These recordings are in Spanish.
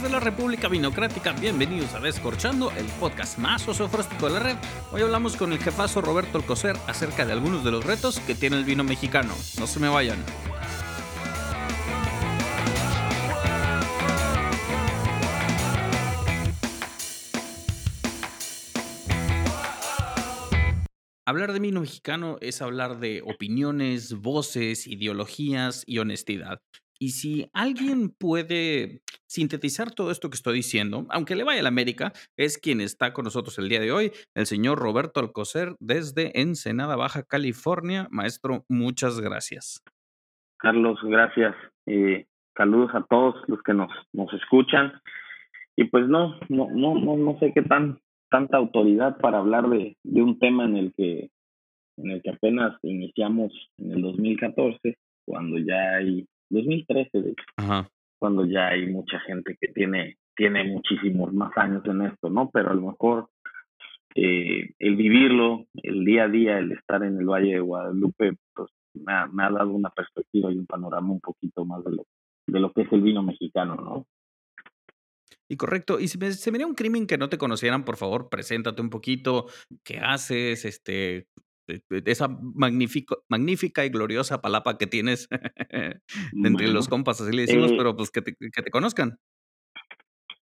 desde la República Vinocrática, bienvenidos a Descorchando, el podcast más sofrástico de la red. Hoy hablamos con el jefazo Roberto Alcocer acerca de algunos de los retos que tiene el vino mexicano. No se me vayan. Hablar de vino mexicano es hablar de opiniones, voces, ideologías y honestidad. Y si alguien puede sintetizar todo esto que estoy diciendo, aunque le vaya a la América, es quien está con nosotros el día de hoy, el señor Roberto Alcocer desde Ensenada, Baja California. Maestro, muchas gracias. Carlos, gracias. Eh, saludos a todos los que nos, nos escuchan. Y pues no, no, no, no, no sé qué tan tanta autoridad para hablar de, de un tema en el que en el que apenas iniciamos en el 2014, cuando ya hay 2013 de hecho, cuando ya hay mucha gente que tiene tiene muchísimos más años en esto, ¿no? Pero a lo mejor eh, el vivirlo, el día a día, el estar en el Valle de Guadalupe, pues me ha, me ha dado una perspectiva y un panorama un poquito más de lo, de lo que es el vino mexicano, ¿no? Y correcto. Y si me, se me un crimen que no te conocieran, por favor, preséntate un poquito. ¿Qué haces? Este, esa magnífico, magnífica y gloriosa palapa que tienes entre los compas, así le decimos, eh pero pues que te, que te conozcan.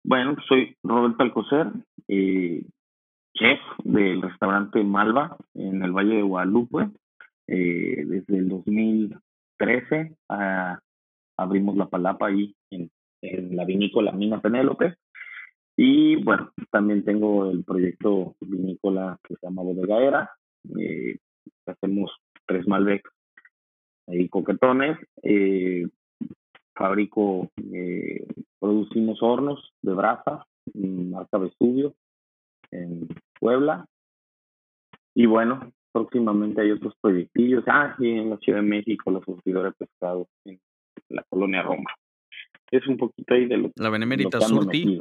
Bueno, soy Roberto Alcocer, eh, chef del restaurante Malva en el Valle de Guadalupe. Eh, desde el 2013 ah, abrimos la palapa ahí en en la vinícola Mina Penélope. Y bueno, también tengo el proyecto vinícola que se llama Bodega Era. Eh, hacemos tres Malbec y coquetones. Eh, fabrico, eh, producimos hornos de brasa, marca Vesubio, en Puebla. Y bueno, próximamente hay otros proyectillos. Ah, sí, en la Ciudad de México, los surtidores de pescado en la colonia Roma es un poquito ahí de lo La Benemérita Surti.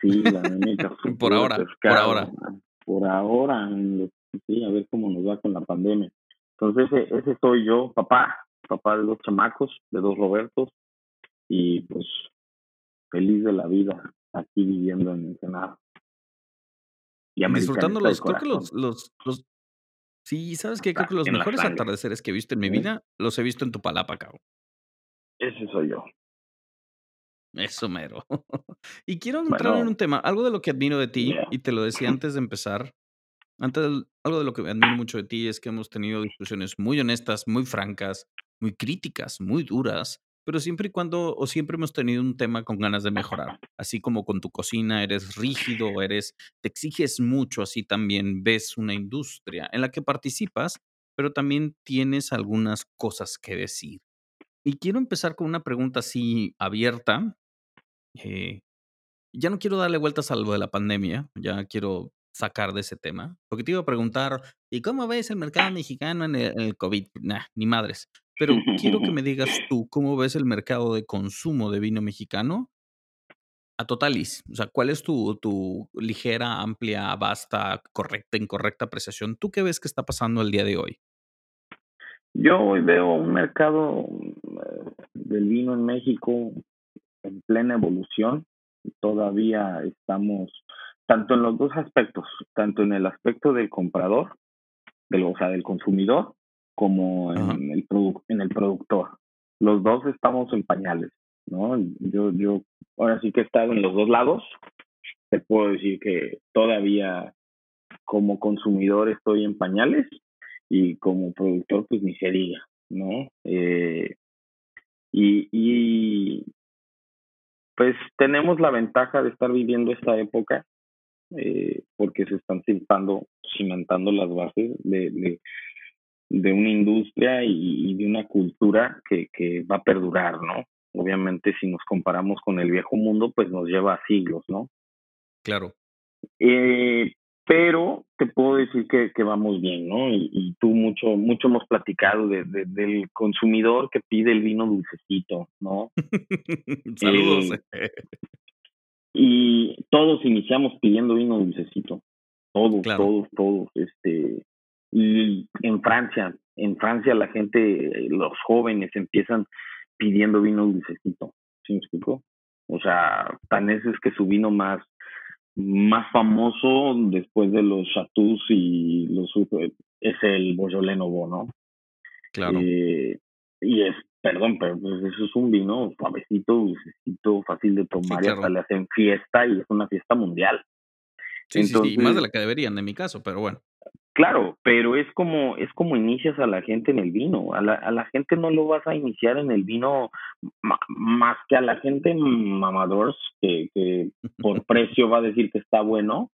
Sí, la Benemérita Surti. por ahora, por ahora. Por ahora, sí, a ver cómo nos va con la pandemia. Entonces, ese, ese soy yo, papá, papá de dos chamacos, de dos Robertos, y pues feliz de la vida aquí viviendo en Ensenada. Y Disfrutando los, creo que los, los, los, sí, sabes qué, creo que los mejores atardeceres que he visto en mi vida los he visto en tu palapa, cabrón. Ese soy yo. Eso mero. y quiero entrar en un tema, algo de lo que admiro de ti, y te lo decía antes de empezar, antes algo de lo que admiro mucho de ti es que hemos tenido discusiones muy honestas, muy francas, muy críticas, muy duras, pero siempre y cuando, o siempre hemos tenido un tema con ganas de mejorar. Así como con tu cocina eres rígido, eres, te exiges mucho, así también ves una industria en la que participas, pero también tienes algunas cosas que decir. Y quiero empezar con una pregunta así abierta. Eh, ya no quiero darle vueltas a lo de la pandemia, ya quiero sacar de ese tema, porque te iba a preguntar, ¿y cómo ves el mercado mexicano en el, COVID? Nah, ni madres. Pero quiero que me digas tú, ¿cómo ves el mercado de consumo de vino mexicano a totalis? O sea, ¿cuál es tu, tu ligera, amplia, vasta, correcta, incorrecta apreciación? ¿Tú qué ves que está pasando el día de hoy? Yo hoy veo un mercado eh, del vino en México en plena evolución. Todavía estamos tanto en los dos aspectos, tanto en el aspecto del comprador, del, o sea, del consumidor, como en el, en el productor. Los dos estamos en pañales, ¿no? Yo, yo ahora sí que he estado en los dos lados. Te puedo decir que todavía como consumidor estoy en pañales y como productor pues ni se diga, ¿no? Eh, y, y pues tenemos la ventaja de estar viviendo esta época eh, porque se están cimentando, cimentando las bases de, de, de una industria y, de una cultura que, que va a perdurar, ¿no? Obviamente si nos comparamos con el viejo mundo, pues nos lleva siglos, ¿no? Claro. Eh, pero te puedo decir que, que vamos bien, ¿no? Y, y, tú mucho, mucho hemos platicado de, de, del consumidor que pide el vino dulcecito, ¿no? Saludos. Eh, y todos iniciamos pidiendo vino dulcecito, todos, todos, todos, este, y en Francia, en Francia la gente, los jóvenes empiezan pidiendo vino dulcecito, ¿sí me explico? O sea, tan es que su vino más, más famoso después de los Chateaux y los es el Beaujolais Nouveau, ¿no? Claro. Eh, y es, perdón, pero pues eso es un vino suavecito, dulcecito, fácil de tomar y hasta le hacen fiesta y es una fiesta mundial. Sí, sí, más de la que deberían, en mi caso, pero bueno. Claro, pero es como, es como inicias a la gente en el vino. A la, a la gente no lo vas a iniciar en el vino más que a la gente mamadores que, que por precio va a decir que está bueno.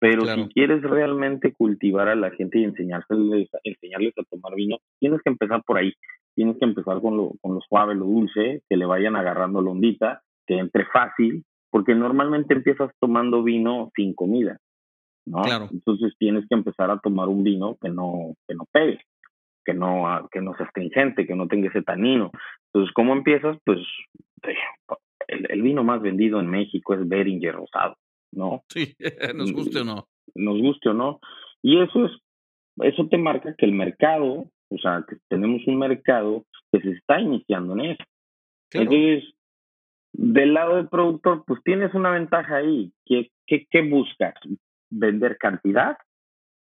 Pero si quieres realmente cultivar a la gente y enseñarles, enseñarles a tomar vino, tienes que empezar por ahí. Tienes que empezar con lo, con lo suave, lo dulce, que le vayan agarrando la ondita, que entre fácil, porque normalmente empiezas tomando vino sin comida. ¿No? Entonces tienes que empezar a tomar un vino que no, que no pegue, que no, que no sea astringente, que no tenga ese tanino. Entonces, ¿cómo empiezas? Pues el, vino más vendido en México es Beringer rosado, ¿no? Sí, nos guste o no. Nos guste o no. Y eso es, eso te marca que el mercado, o sea, que tenemos un mercado que se está iniciando en eso. Entonces, del lado del productor, pues tienes una ventaja ahí. ¿Qué, qué, qué buscas? Vender cantidad,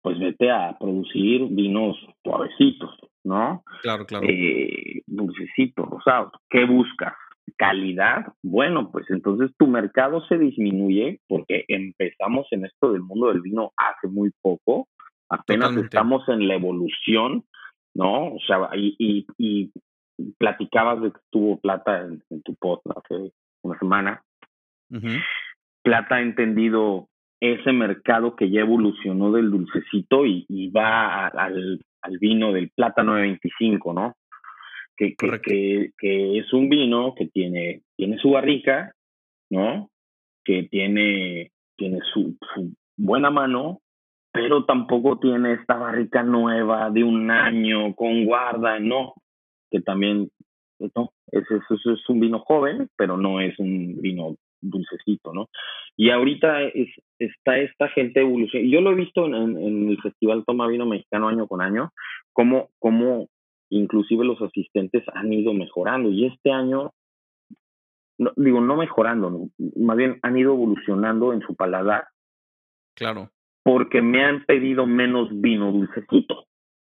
pues vete a producir vinos suavecitos, ¿no? Claro, claro. Eh, dulcecitos, rosados. ¿Qué buscas? calidad, bueno, pues entonces tu mercado se disminuye porque empezamos en esto del mundo del vino hace muy poco, apenas estamos en la evolución, ¿no? O sea, y, y, platicabas de que tuvo plata en, tu post hace una semana. Plata entendido ese mercado que ya evolucionó del dulcecito y, va al, vino del plátano de 25, ¿no? Que, que, que, es un vino que tiene, tiene su barrica, ¿no? Que tiene, tiene su, buena mano, pero tampoco tiene esta barrica nueva de un año con guarda, no, que también, no, es, es, es un vino joven, pero no es un vino dulcecito, ¿no? Y ahorita es, está esta gente evolución. Yo lo he visto en, el Festival Toma Vino Mexicano año con año, como, como inclusive los asistentes han ido mejorando. Y este año, no, digo, no mejorando, más bien han ido evolucionando en su paladar. Claro. Porque me han pedido menos vino dulcecito,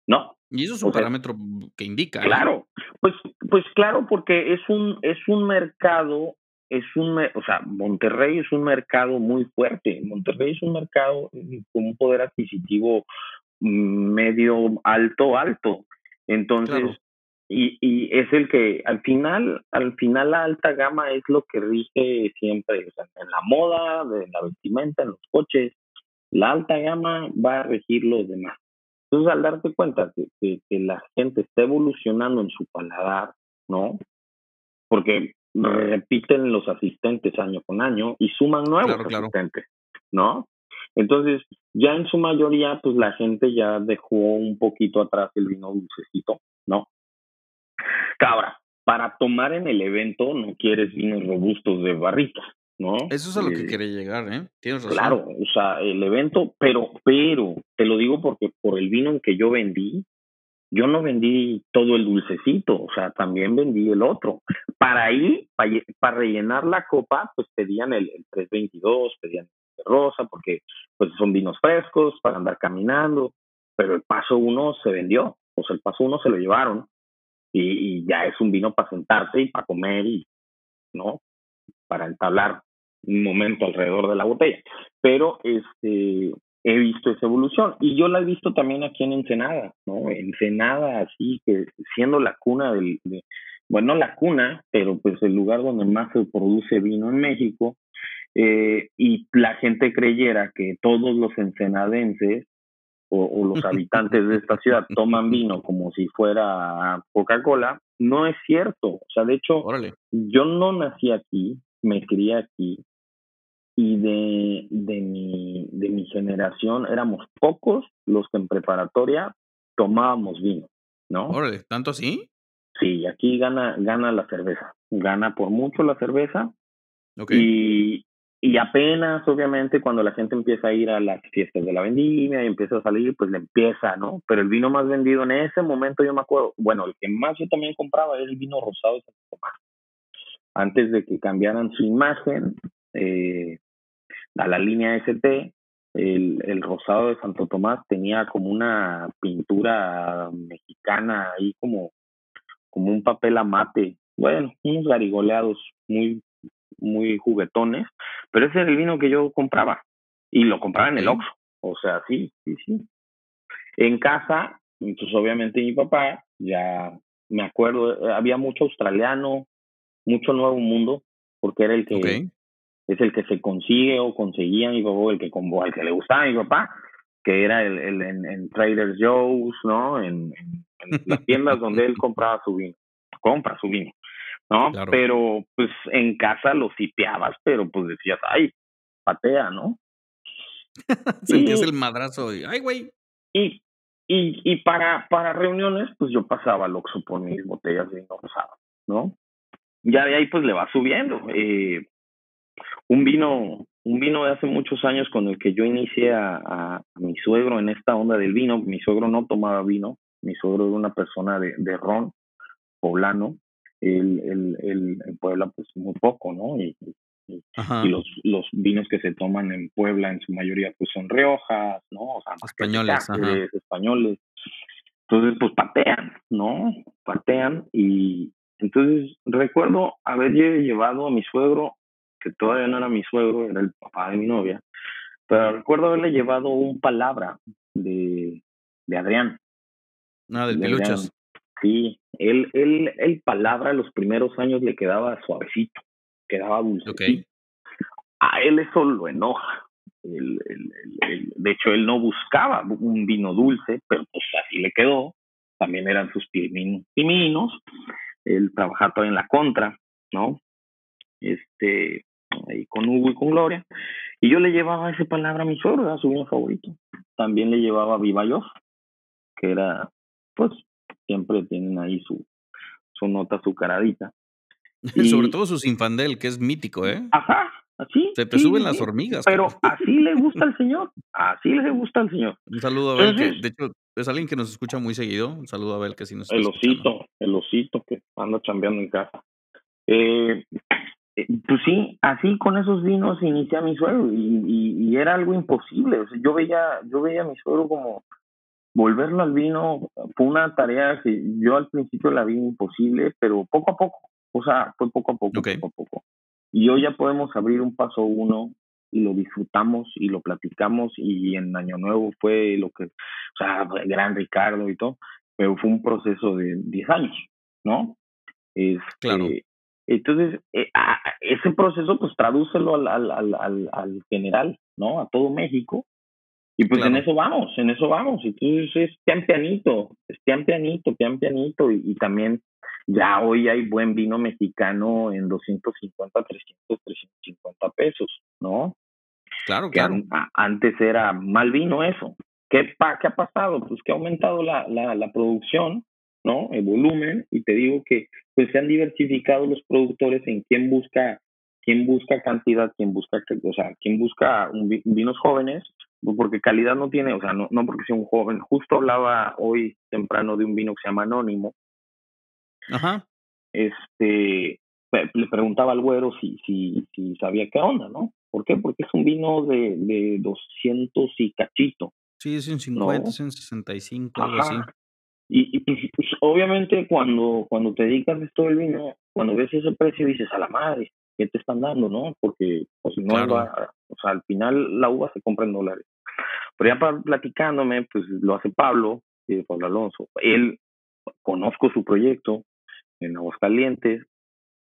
¿no? Y eso es un parámetro que indica. ¿eh? Claro, pues, pues claro, porque es un, es un mercado es un, o sea, Monterrey es un mercado muy fuerte. Monterrey es un mercado con un poder adquisitivo medio alto, alto. Entonces, y, y es el que al final, al final la alta gama es lo que rige siempre, o sea, en la moda, en la vestimenta, en los coches, la alta gama va a regir los demás. Entonces, al darte cuenta que, que la gente está evolucionando en su paladar, ¿no? Porque repiten los asistentes año con año y suman nuevos asistentes, ¿no? Entonces, ya en su mayoría, pues la gente ya dejó un poquito atrás el vino dulcecito, ¿no? Cabra, para tomar en el evento no quieres vinos robustos de barrita, ¿no? Eso es a lo que eh, quiere llegar, ¿eh? Tienes razón. Claro, o sea, el evento, pero, pero, te lo digo porque por el vino en que yo vendí, yo no vendí todo el dulcecito, o sea, también vendí el otro. Para ahí, para, rellenar la copa, pues pedían el, 322, pedían el rosa, porque pues son vinos frescos para andar caminando, pero el paso uno se vendió, o sea, el paso uno se lo llevaron y, y ya es un vino para sentarte y para comer y, ¿no? Para entablar un momento alrededor de la botella. Pero este, he visto esa evolución. Y yo la he visto también aquí en Ensenada, ¿no? Ensenada, así que siendo la cuna del, bueno, la cuna, pero pues el lugar donde más se produce vino en México, eh, y la gente creyera que todos los ensenadenses o, los habitantes de esta ciudad toman vino como si fuera Coca-Cola, no es cierto. O sea, de hecho, yo no nací aquí, me crié aquí, y de, de, mi, de mi generación éramos pocos los que en preparatoria tomábamos vino, ¿no? Órale, ¿tanto así? Sí, aquí gana, gana la cerveza, gana por mucho la cerveza. Y, y apenas, obviamente, cuando la gente empieza a ir a las fiestas de la vendimia y empieza a salir, pues le empieza, ¿no? Pero el vino más vendido en ese momento, yo me acuerdo, bueno, el que más yo también compraba era el vino rosado de San Tomás. antes de que cambiaran su imagen eh, a la línea ST, el, el, rosado de Santo Tomás tenía como una pintura mexicana ahí como, como un papel amate, bueno, unos garigoleados muy, muy juguetones, pero ese era el vino que yo compraba y lo compraba en el Oxxo, o sea, sí, sí, sí. En casa, entonces obviamente mi papá, ya me acuerdo, había mucho australiano, mucho nuevo mundo, porque era el que es el que se consigue o conseguía mi papá, el que, el que le gustaba a mi papá, que era el, el en, Trader Joe's, ¿no? En, las tiendas donde él compraba su vino, compra su vino, ¿no? Pero pues en casa lo sipeabas, pero pues decías, ay, patea, ¿no? Sentías el madrazo y, ay, güey. Y, y, y para, para reuniones, pues yo pasaba al Oxxo por mis botellas de vino rosado, ¿no? Ya de ahí pues le va subiendo. Eh, un vino, un vino de hace muchos años con el que yo inicié a, mi suegro en esta onda del vino. Mi suegro no tomaba vino, mi suegro era una persona de, de ron poblano. El, el, el, en Puebla, pues muy poco, ¿no? Y, y, los, los vinos que se toman en Puebla en su mayoría pues son Riojas, ¿no? O sea, españoles, españoles. Entonces, pues patean, ¿no? Patean y entonces recuerdo haber llevado a mi suegro que todavía no era mi suegro, era el papá de mi novia, pero recuerdo haberle llevado un palabra de, de Adrián. Ah, del de Sí, él, él, el palabra los primeros años le quedaba suavecito, quedaba dulce. A él eso lo enoja. de hecho, él no buscaba un vino dulce, pero pues así le quedó. También eran sus piminos. Él trabajaba todavía en la contra, ¿no? Este, ahí con Hugo y con Gloria. Y yo le llevaba esa palabra a mi suegro, era su vino favorito. También le llevaba Viva Yo, que era, pues, siempre tienen ahí su, su nota azucaradita. Y, Sobre todo su Sinfandel, que es mítico, ¿eh? Ajá, así. Se te suben las hormigas. Pero así le gusta al señor, así le gusta al señor. Un saludo a Abel, que de hecho es alguien que nos escucha muy seguido. Un saludo a Abel, que sí nos El osito, el osito que anda chambeando en casa. Eh, pues sí, así con esos vinos inicié a mi suegro y, y, era algo imposible. O sea, yo veía, yo veía a mi suegro como volverlo al vino fue una tarea que yo al principio la vi imposible, pero poco a poco, o sea, fue poco a poco, poco a poco. Y hoy ya podemos abrir un paso uno y lo disfrutamos y lo platicamos y en Año Nuevo fue lo que, o sea, gran Ricardo y todo, pero fue un proceso de 10 años, ¿no? Este, claro. Entonces, eh, ese proceso, pues tradúcelo al, al, al, al, general, ¿no? A todo México. Y pues en eso vamos, en eso vamos. Entonces es pian pianito, es pian pianito, pian pianito. Y, y, también ya hoy hay buen vino mexicano en 250, 300, 350 pesos, ¿no? Claro, claro. antes era mal vino eso. ¿Qué, pa, ¿Qué ha pasado? Pues que ha aumentado la, la, la producción ¿no? El volumen, y te digo que pues se han diversificado los productores en quién busca, quién busca cantidad, quién busca, o sea, quién busca vinos jóvenes, porque calidad no tiene, o sea, no, no porque sea un joven. Justo hablaba hoy temprano de un vino que se llama Anónimo. Ajá. Este, le preguntaba al güero si, si, si sabía qué onda, ¿no? ¿Por qué? Porque es un vino de, de 200 y cachito. Sí, es un 50, es un 65, algo así. Y, y pues, obviamente cuando, cuando te dedicas esto del vino, cuando ves ese precio dices a la madre, ¿qué te están dando, no? Porque pues no va, o sea, al final la uva se compra en dólares. Pero ya platicándome, pues lo hace Pablo, y Pablo Alonso. Él, conozco su proyecto en Aguascalientes,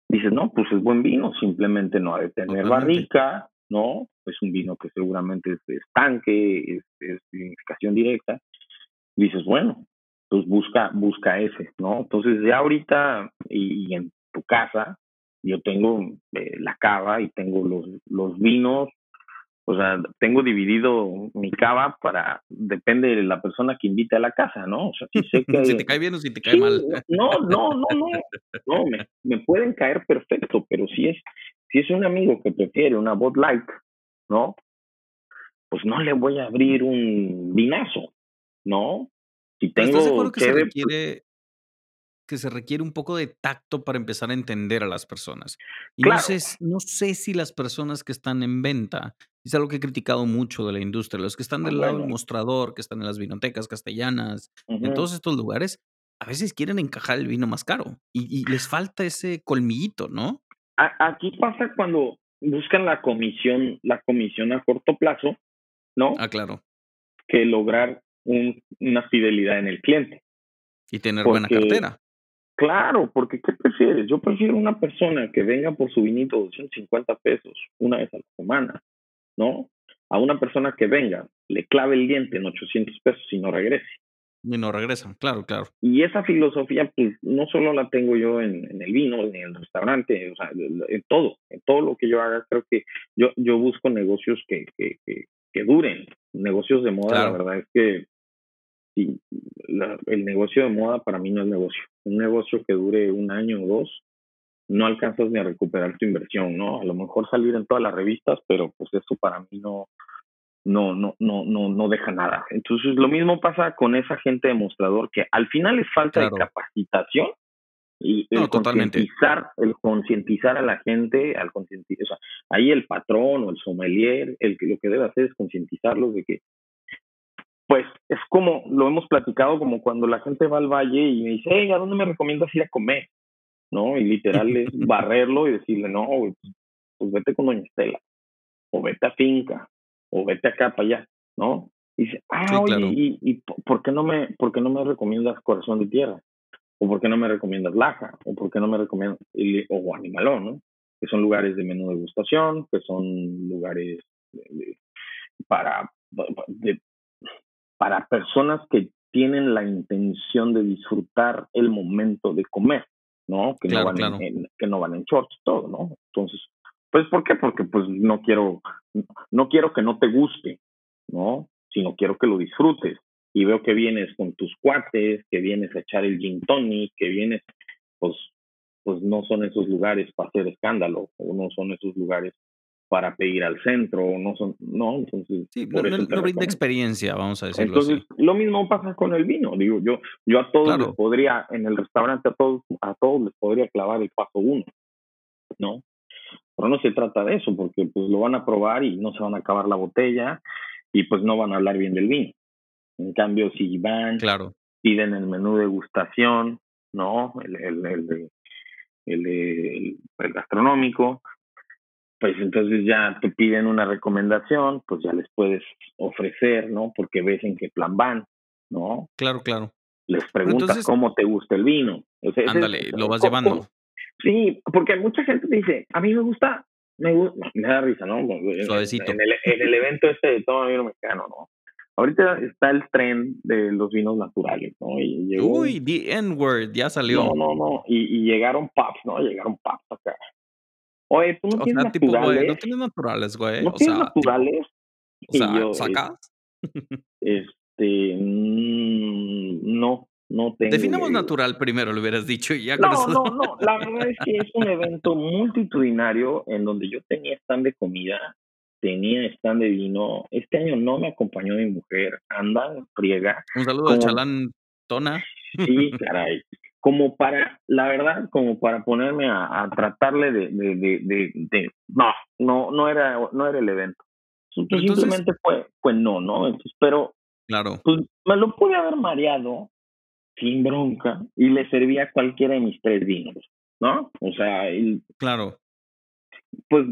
dices, no, pues es buen vino, simplemente no ha de tener barrica, ¿no? Es un vino que seguramente es estanque, es, es vinificación directa. Dices, bueno, pues busca, busca ese, ¿no? Entonces ya ahorita y, en tu casa yo tengo eh, la cava y tengo los, los vinos, o sea, tengo dividido mi cava para, depende de la persona que invite a la casa, ¿no? O sea, si sé que... si te cae bien o si te cae mal. No, no, no, no, no, me, me, pueden caer perfecto, pero si es, si es un amigo que prefiere una Bud Light, ¿no? Pues no le voy a abrir un vinazo, ¿no? Si tengo que, se requiere, que se requiere un poco de tacto para empezar a entender a las personas. Y no sé no sé si las personas que están en venta, es algo que he criticado mucho de la industria, los que están Ah, del lado del mostrador, que están en las vinotecas castellanas, en Ujú. todos estos lugares, a veces quieren encajar el vino más caro, y y les falta ese colmillito, ¿no? Aquí pasa cuando buscan la comisión la comisión a corto plazo, ¿no? Ah, claro. Que lograr un una fidelidad en el cliente. Y tener buena cartera. claro, porque, ¿qué prefieres? Yo prefiero una persona que venga por su vinito de 250 pesos una vez a la semana, ¿no? A una persona que venga, le clave el diente en 800 pesos y no regrese. Y no regresan, claro, claro. Y esa filosofía, pues, no solo la tengo yo en en el vino, ni en el restaurante, o sea, en todo, en todo lo que yo haga, creo que yo yo busco negocios que que que que duren. Negocios de moda, la verdad es que sí, la el negocio de moda para mí no es negocio. Un negocio que dure 1 año o 2, no alcanzas ni a recuperar tu inversión, ¿no? A lo mejor salir en todas las revistas, pero, pues, eso para mí no no no no no no deja nada. Entonces, lo mismo pasa con esa gente de mostrador que al final es falta de capacitación y el No, concientizar el concientizar a la gente, al concienti o sea, ahí el patrón o el sommelier, el que lo que debe hacer es concientizarlos de que pues, es como lo hemos platicado, como cuando la gente va al valle y me dice: "Hey, ¿a dónde me recomiendas ir a comer?", ¿no? Y literal es barrerlo y decirle: "No, pues vete con doña Estela, o vete a Finca, o vete acá para allá", ¿no? Y dice: "Ah, Sí, oye, claro. ¿y y po por qué no me por qué no me recomiendas Corazón de Tierra? O, ¿por qué no me recomiendas Laja? O, ¿por qué no me recomiendas?", o Animalón, ¿no? Que son lugares de menú degustación, que son lugares de de para de para personas que tienen la intención de disfrutar el momento de comer, ¿no? Que no Claro, van en que no van en shorts, todo, ¿no? Entonces, pues, ¿por qué? Porque, pues, no quiero no quiero que no te guste, ¿no? Sino quiero que lo disfrutes. Y veo que vienes con tus cuates, que vienes a echar el gin tonic, que vienes, pues pues, no son esos lugares para hacer escándalo, o no son esos lugares para pedir al centro, no son ¿no? Entonces, Sí, no por no eso te no brinda experiencia, vamos a decirlo Entonces, así. lo mismo pasa con el vino, digo, yo yo a todos les podría en el restaurante, a todos a todos les podría clavar el paso 1, ¿no? Pero no se trata de eso, porque, pues, lo van a probar y no se van a acabar la botella y, pues, no van a hablar bien del vino. En cambio, si van, Claro. piden el menú degustación, ¿no? El el el el el gastronómico, pues, entonces ya te piden una recomendación, pues, ya les puedes ofrecer, ¿no? Porque ves en qué plan van, ¿no? Claro, claro. Les preguntas entonces cómo te gusta el vino. O sea, ese Ándale, es lo vas llevando. sí, porque mucha gente dice: "A mí me gusta me gu", me da risa, ¿no? Suavecito. en el en el evento este de toma vino mexicano, ¿no? Ahorita está el tren de los vinos naturales, ¿no? Y llegó Uy, the N word, ya No, salió. no, no, y y llegaron pubs, ¿no? Llegaron pubs acá. Oye, ¿tú no O tienes sea, tipo, güey, no naturales? tienes naturales, güey, ¿No o tienes sea, tipo naturales? o sea, yo, eh ¿sacas? este, mm, no, no tengo, Definamos natural primero, le hubieras dicho, y ya con No, eso no, no, la verdad es que es un evento multitudinario en donde yo tenía stand de comida, tenía stand de vino. Este año no me acompañó mi mujer, anda en friega, Un saludo al como chalán Tona. Sí, caray. Como para, la verdad, como para ponerme a a tratarle de de de de de no, no no era no era el evento. Pues, entonces simplemente fue fue no, ¿no? Entonces, pero, Claro. pues, me lo pude haber mareado sin bronca y le servía cualquiera de mis 3 vinos, ¿no? O sea, y Claro. pues,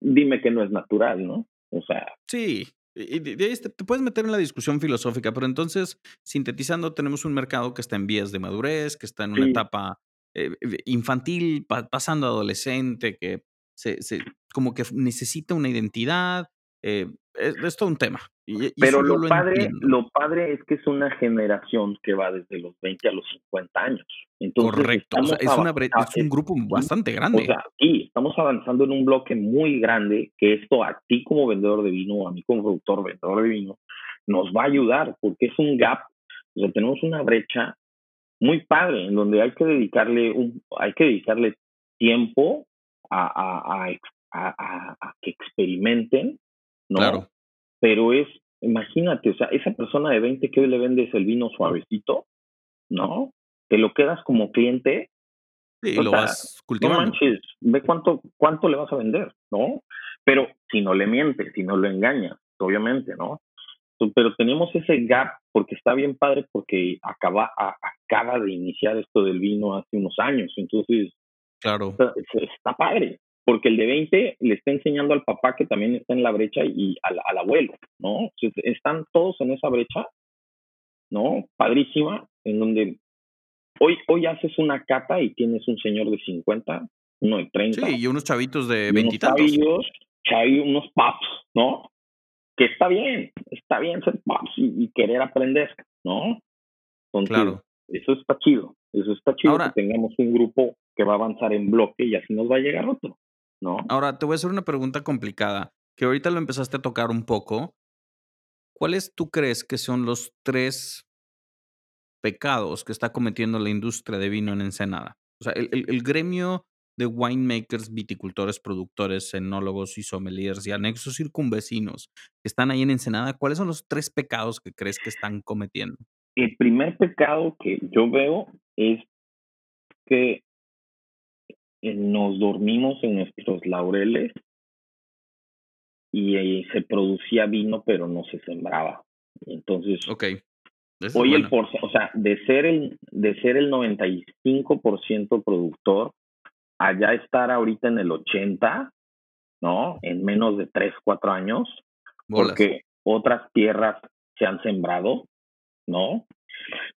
dime que no es natural, ¿no? O sea Sí, y de ahí te te puedes meter en la discusión filosófica, pero entonces, sintetizando, tenemos un mercado que está en vías de madurez, que está en una Sí. etapa, eh, infantil, pa pasando a adolescente, que se se como que necesita una identidad, eh, es es todo un tema, y Pero lo lo padre entiendo. lo padre es que es una generación que va desde los 20 a los 50 años. Entonces, Correcto, o sea, es una es un grupo bastante o grande. sea, sí, estamos avanzando en un bloque muy grande, que esto a ti como vendedor de vino, a mí como productor, vendedor de vino, nos va a ayudar, porque es un gap, o sea, tenemos una brecha muy padre, en donde hay que dedicarle un hay que dedicarle tiempo a a a a que experimenten, ¿no? Claro. Pero es imagínate, o sea, esa persona de 20 que hoy le vendes el vino suavecito, ¿no? te lo quedas como cliente. Sí, lo vas cultivando. No manches, ve cuánto, cuánto le vas a vender, ¿no? Pero si no le mientes, si no lo engañas, obviamente, ¿no? Pero tenemos ese gap porque está bien padre porque acaba, acaba de iniciar esto del vino hace unos años, entonces claro. está, está padre, porque el de 20 le está enseñando al papá que también está en la brecha y al, al abuelo, ¿no? Están todos en esa brecha, ¿no? Padrísima, en donde hoy, hoy haces una cata y tienes un señor de 50, uno de 30. Sí, y unos chavitos de 20 y chavillos, unos paps, ¿no? Que está bien, está bien ser paps y, querer aprender, ¿no? Entonces, claro. eso está chido, eso está chido que tengamos un grupo que va a avanzar en bloque y así nos va a llegar otro. ¿No? Ahora, te voy a hacer una pregunta complicada, que ahorita lo empezaste a tocar un poco. ¿Cuáles tú crees que son los tres pecados que está cometiendo la industria de vino en Ensenada? O sea, el, el, gremio de winemakers, viticultores, productores, enólogos y sommeliers y anexos circunvecinos que están ahí en Ensenada, ¿cuáles son los tres pecados que crees que están cometiendo? El primer pecado que yo veo es que nos dormimos en nuestros laureles y, eh, se producía vino, pero no se sembraba. Entonces, okay. hoy el por, o sea, de ser el, de ser el 95% productor, allá estar ahorita en el 80, ¿no? En menos de 3, 4 años, porque otras tierras se han sembrado, ¿no?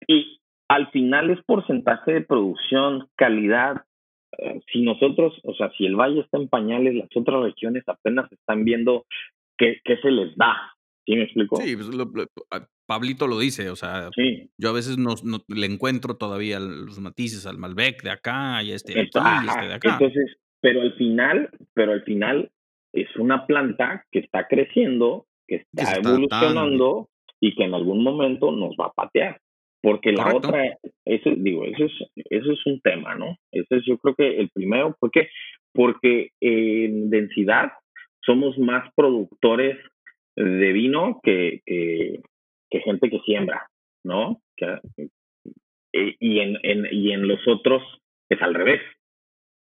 Y al final es porcentaje de producción, calidad, eh, si nosotros, o sea, si el valle está en pañales, las otras regiones apenas están viendo qué, qué se les da. ¿Sí me explico? Sí, pues ah, Pablito lo dice, o sea, yo a veces no, le encuentro todavía los matices al Malbec de acá y este de aquí y este de acá. Entonces, pero al final, pero al final es una planta que está creciendo, que está evolucionando y que en algún momento nos va a patear. Porque la otra, eso, digo, eso es, eso es un tema, ¿no? Ese es yo creo que el primero, ¿por qué? Porque en densidad somos más productores de vino que, que, gente que siembra, ¿no? Eh, y, en, en, y en los otros es al revés.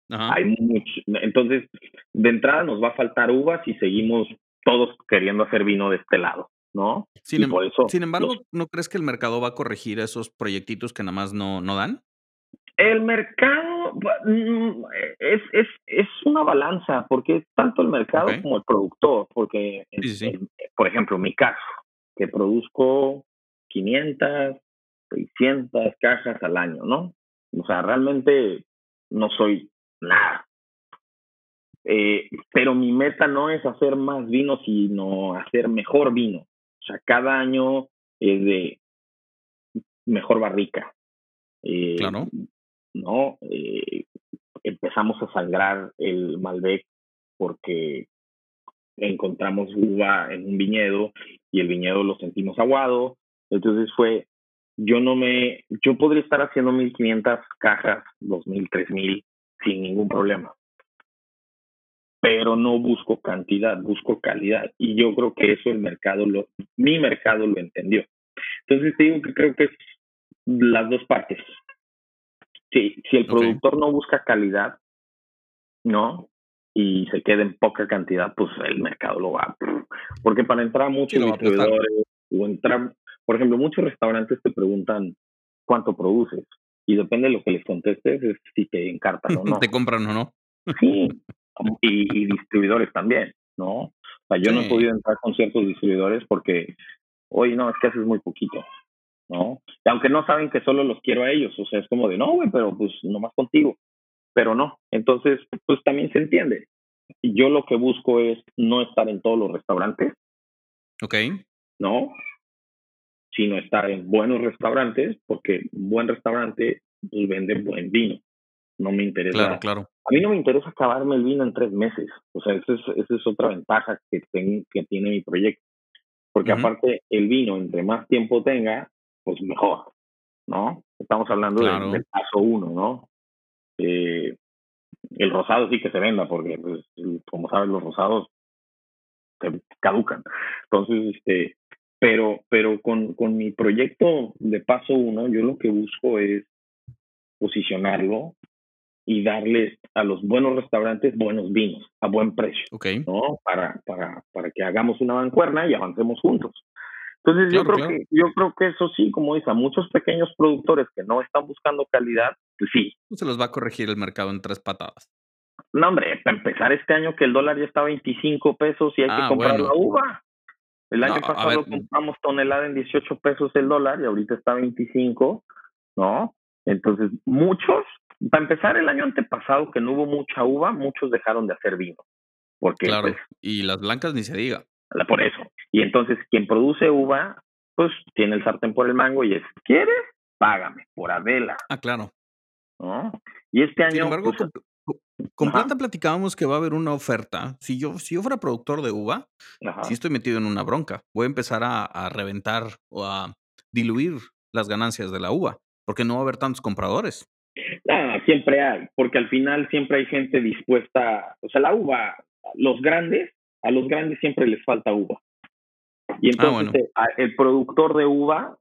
Hay mucho, entonces, de entrada nos va a faltar uvas y seguimos todos queriendo hacer vino de este lado. ¿No? Sin, em sin embargo, ¿no crees que el mercado va a corregir esos proyectitos que nada más no, no dan? El mercado mm, es, es, es una balanza, porque es tanto el mercado como el productor, porque, por ejemplo, mi caso, que produzco 500, 600 cajas al año, ¿no? O sea, realmente no soy nada. Eh, pero mi meta no es hacer más vino, sino hacer mejor vino. O sea, cada año es de mejor barrica. Eh, claro. ¿No? Eh, empezamos a sangrar el Malbec porque encontramos uva en un viñedo y el viñedo lo sentimos aguado. Entonces fue, yo no me, yo podría estar haciendo 1500 cajas, 2000, 3000 sin ningún problema pero no busco cantidad, busco calidad. Y yo creo que eso el mercado, lo, mi mercado lo entendió. Entonces te digo que creo que es las dos partes. Si, si el productor no busca calidad, ¿no? Y se queda en poca cantidad, pues el mercado lo va. Porque para entrar a muchos distribuidores o entrar, por ejemplo, muchos restaurantes te preguntan cuánto produces. Y depende de lo que les contestes, es si te encartan o no. te compran o no. Sí, y, distribuidores también, ¿no? O sea, yo no he podido entrar con ciertos distribuidores porque, oye, no, es que haces muy poquito, ¿no? Y aunque no saben que solo los quiero a ellos, o sea, es como de, no, güey, pero pues nomás contigo, pero no. Entonces, pues también se entiende. Yo lo que busco es no estar en todos los restaurantes. Ok. ¿No? Sino estar en buenos restaurantes, porque un buen restaurante pues, vende buen vino. No me interesa. Claro, claro. A mí no me interesa acabarme el vino en tres meses. O sea, esa es, esa es otra ventaja que, que tiene mi proyecto. Porque aparte, el vino, entre más tiempo tenga, pues mejor, ¿no? Estamos hablando del paso uno, ¿no? Eh, el rosado sí que se venda, porque, pues, como sabes, los rosados se caducan. Entonces, este, pero, pero con, con mi proyecto de paso uno, yo lo que busco es posicionarlo y darle a los buenos restaurantes buenos vinos a buen precio, ¿no? Para, para, para que hagamos una bancuerna y avancemos juntos. Entonces yo creo que yo creo que eso sí, como dice, a muchos pequeños productores que no están buscando calidad, pues sí. Se los va a corregir el mercado en tres patadas. No, hombre, para empezar este año que el dólar ya está a 25 pesos y hay que ah, comprar la uva. El año pasado compramos tonelada en 18 pesos el dólar y ahorita está a 25, ¿no? Entonces, muchos, para empezar el año antepasado que no hubo mucha uva, muchos dejaron de hacer vino. Porque, claro, pues y las blancas ni se diga. Por eso. Y entonces, quien produce uva, pues tiene el sartén por el mango y es, ¿quieres? Págame, por Adela. Ah, claro. ¿No? Y este año... Pues, con Planta platicábamos que va a haber una oferta. Si yo, si yo fuera productor de uva, si estoy metido en una bronca. Voy a empezar a, reventar o a diluir las ganancias de la uva, porque no va a haber tantos compradores. Siempre hay, porque al final siempre hay gente dispuesta, o sea, la uva, los grandes, a los grandes siempre les falta uva. Y ah, entonces el productor de uva,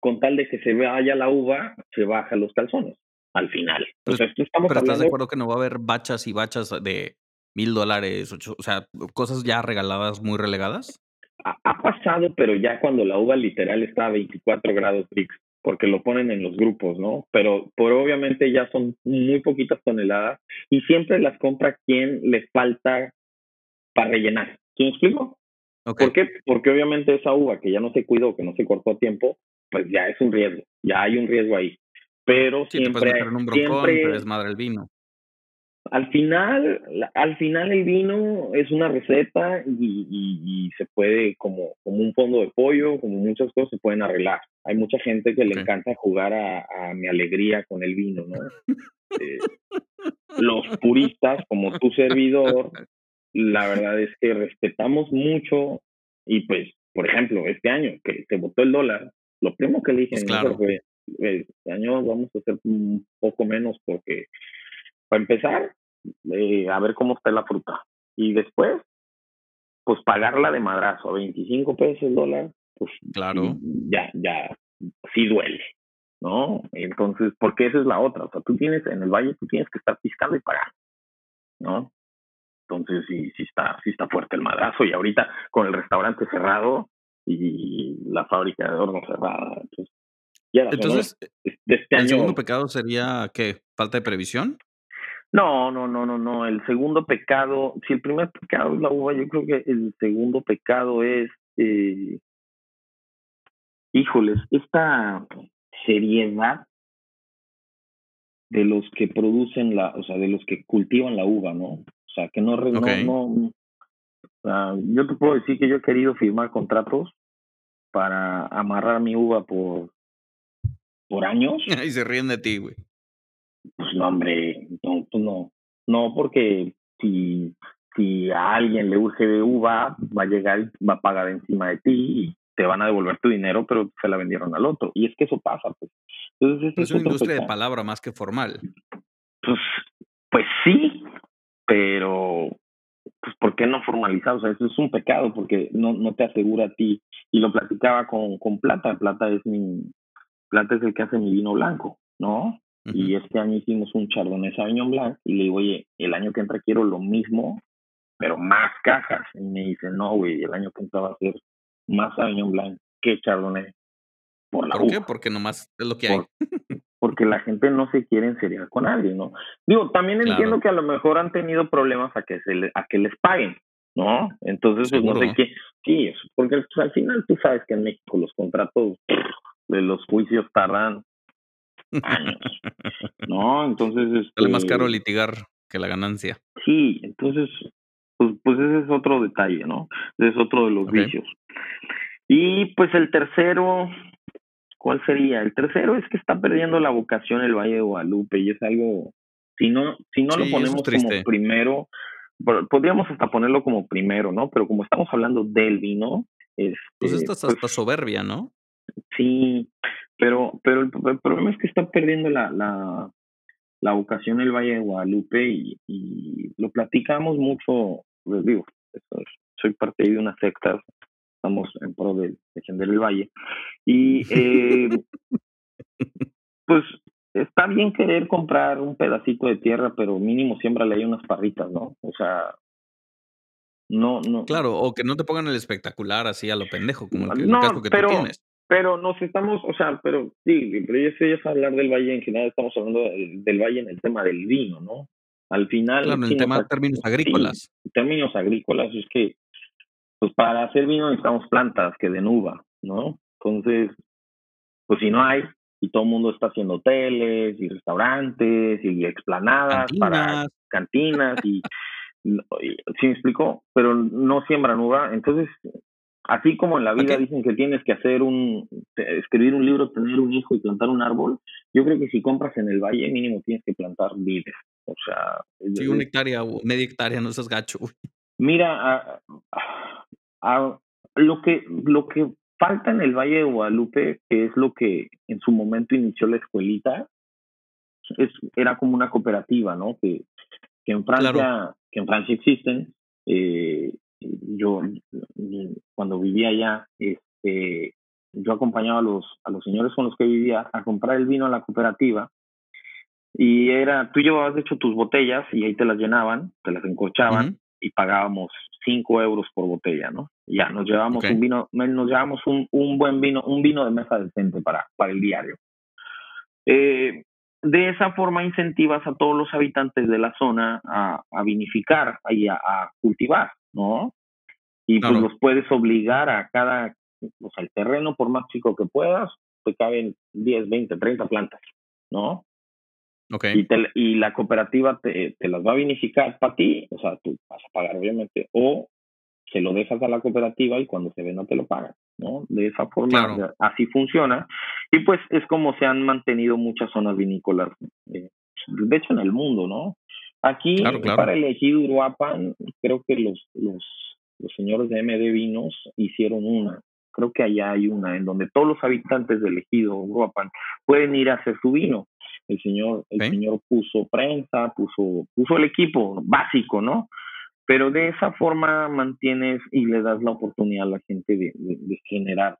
con tal de que se vaya la uva, se baja los calzones al final. Pero, estás de acuerdo que no va a haber bachas y bachas de mil dólares, o sea, cosas ya regaladas, muy relegadas? Ha, pasado, pero ya cuando la uva literal está a 24 grados Brix, porque lo ponen en los grupos, ¿no? Pero, por obviamente ya son muy poquitas toneladas y siempre las compra quien le falta para rellenar. ¿Sí me explico? ¿Por qué? Porque obviamente esa uva que ya no se cuidó, que no se cortó a tiempo, pues ya es un riesgo, ya hay un riesgo ahí pero siempre, es madre el vino. Al final, al final el vino es una receta y, y, se puede, como, como un fondo de pollo, como muchas cosas, se pueden arreglar. Hay mucha gente que le encanta jugar a, a, mi alegría con el vino, ¿no? Eh, los puristas, como tu servidor, la verdad es que respetamos mucho y pues, por ejemplo, este año que se votó el dólar, lo primero que le dije pues fue, este año vamos a hacer un poco menos porque, para empezar, eh, a ver cómo está la fruta. Y después, pues pagarla de madrazo a 25 pesos el dólar, pues claro. ya, ya, sí duele, ¿no? Entonces, porque esa es la otra. O sea, tú tienes, en el valle, tú tienes que estar piscando y pagar, ¿no? Entonces, sí, sí está, sí está fuerte el madrazo. Y ahorita, con el restaurante cerrado y la fábrica de horno cerrada, entonces entonces, este ¿el segundo pecado sería qué? ¿Falta de previsión? No, no, no, no, no. El segundo pecado, si el primer pecado es la uva, yo creo que el segundo pecado es, eh, híjoles, esta seriedad de los que producen la, o sea, de los que cultivan la uva, ¿no? O sea, que no, no, no yo te puedo decir que yo he querido firmar contratos para amarrar mi uva por por años. Y se ríen de ti, güey. Pues no, hombre, no, pues no. No, porque si, si a alguien le urge de uva, va a llegar y va a pagar encima de ti y te van a devolver tu dinero, pero se la vendieron al otro. Y es que eso pasa, pues. Entonces, es una industria de palabra más que formal. Pues, pues sí, pero pues ¿por qué no formalizado? O sea, eso es un pecado porque no, no te asegura a ti. Y lo platicaba con, con Plata. Plata es mi, Plata es el que hace mi vino blanco, ¿no? Y este año hicimos un Chardonnay Sauvignon Blanc y le digo, oye, el año que entra quiero lo mismo, pero más cajas. Y me dice, no, güey, el año que entra va a ser más Sauvignon Blanc que Chardonnay. Por, la ¿Por qué? Porque nomás es lo que hay. porque la gente no se quiere enseriar con alguien, ¿no? Digo, también entiendo que a lo mejor han tenido problemas a que se a que les paguen, ¿no? Entonces, pues, no sé qué. Sí, porque pues, al final tú sabes que en México los contratos de los juicios tardan años, ¿no? Entonces... Es más caro este litigar que la ganancia. Sí, entonces, pues, pues ese es otro detalle, ¿no? Ese es otro de los vicios. Y pues el tercero, ¿cuál sería? El tercero es que está perdiendo la vocación el Valle de Guadalupe y es algo, si no, si no lo ponemos como primero, podríamos hasta ponerlo como primero, ¿no? Pero como estamos hablando del vino, este, pues esta es hasta pues soberbia, ¿no? Sí, pero, pero el, problema es que está perdiendo la, la, la vocación el Valle de Guadalupe y, y lo platicamos mucho, les digo, soy parte de una secta, estamos en pro de defender el Valle. Y eh, pues está bien querer comprar un pedacito de tierra, pero mínimo siempre le hay unas parritas, ¿no? O sea, no, no. Claro, o que no te pongan el espectacular así a lo pendejo, como el, caso que pero, tú tienes. Pero nos estamos, o sea, pero sí, pero sé es hablar del valle en general, estamos hablando del, valle en el tema del vino, ¿no? Al final. Claro, en el tema de términos agrícolas. términos agrícolas, es que, pues para hacer vino necesitamos plantas que den uva, ¿no? Entonces, pues si no hay, y todo el mundo está haciendo hoteles y restaurantes y explanadas para cantinas y, ¿sí me explico? Pero no siembran uva, entonces así como en la vida dicen que tienes que hacer un escribir un libro, tener un hijo y plantar un árbol, yo creo que si compras en el valle mínimo tienes que plantar vides, o sea, sí, una hectárea o media hectárea, no seas gacho. Mira, a, lo que lo que falta en el Valle de Guadalupe, que es lo que en su momento inició la escuelita, es, era como una cooperativa, ¿no? Que, que en Francia, que en Francia existen. Eh, yo cuando vivía allá, este, yo acompañaba a los, a los señores con los que vivía a comprar el vino a la cooperativa y era, tú llevabas de hecho tus botellas y ahí te las llenaban, te las encorchaban y pagábamos cinco euros por botella, ¿no? Ya, nos llevamos un vino, nos llevamos un, un, buen vino, un vino de mesa decente para, para el diario. Eh, de esa forma incentivas a todos los habitantes de la zona a, a vinificar y a, cultivar, ¿no? Y pues los puedes obligar a cada, o sea, el terreno, por más chico que puedas, te caben 10, 20, 30 plantas, ¿no? Okay. Y, y la cooperativa te, te las va a vinificar para ti, o sea, tú vas a pagar obviamente, o se lo dejas a la cooperativa y cuando se ve no te lo pagan, ¿no? De esa forma, así funciona. Y pues es como se han mantenido muchas zonas vinícolas, eh, de hecho en el mundo, ¿no? Aquí, para elegir Uruapan, creo que los, los, los señores de MD Vinos hicieron una. Creo que allá hay una en donde todos los habitantes del ejido Uruapan pueden ir a hacer su vino. El señor, el señor puso prensa, puso, puso el equipo básico, ¿no? Pero de esa forma mantienes y le das la oportunidad a la gente de, generar,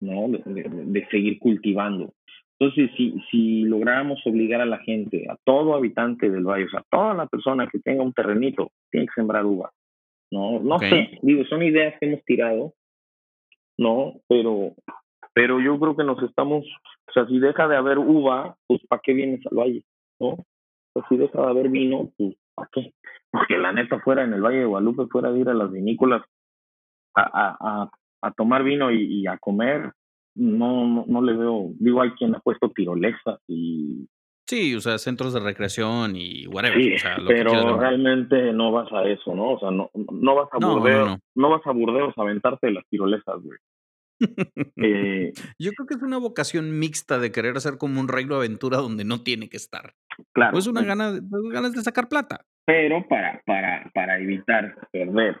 ¿no? De, seguir cultivando. Entonces, si, si lográramos obligar a la gente, a todo habitante del valle, o sea, a toda la persona que tenga un terrenito, tiene que sembrar uva. No, no sé, digo, son ideas que hemos tirado, ¿no? Pero, pero yo creo que nos estamos, o sea, si deja de haber uva, pues ¿para qué vienes al valle? ¿No? O sea, si deja de haber vino, pues ¿para qué? Porque la neta fuera en el Valle de Guadalupe, fuera de ir a las vinícolas a, a, a, tomar vino y, a comer, no, no, le veo, digo, hay quien ha puesto tirolesas y... Sí, o sea, centros de recreación y whatever. Sí, pero realmente no vas a eso, ¿no? O sea, no, no vas a Burdeos, no, vas a Burdeos a aventarte las tirolesas, güey. eh, Yo creo que es una vocación mixta de querer hacer como un reino aventura donde no tiene que estar. Claro. es una gana, ganas de sacar plata. Pero para, para, para evitar perder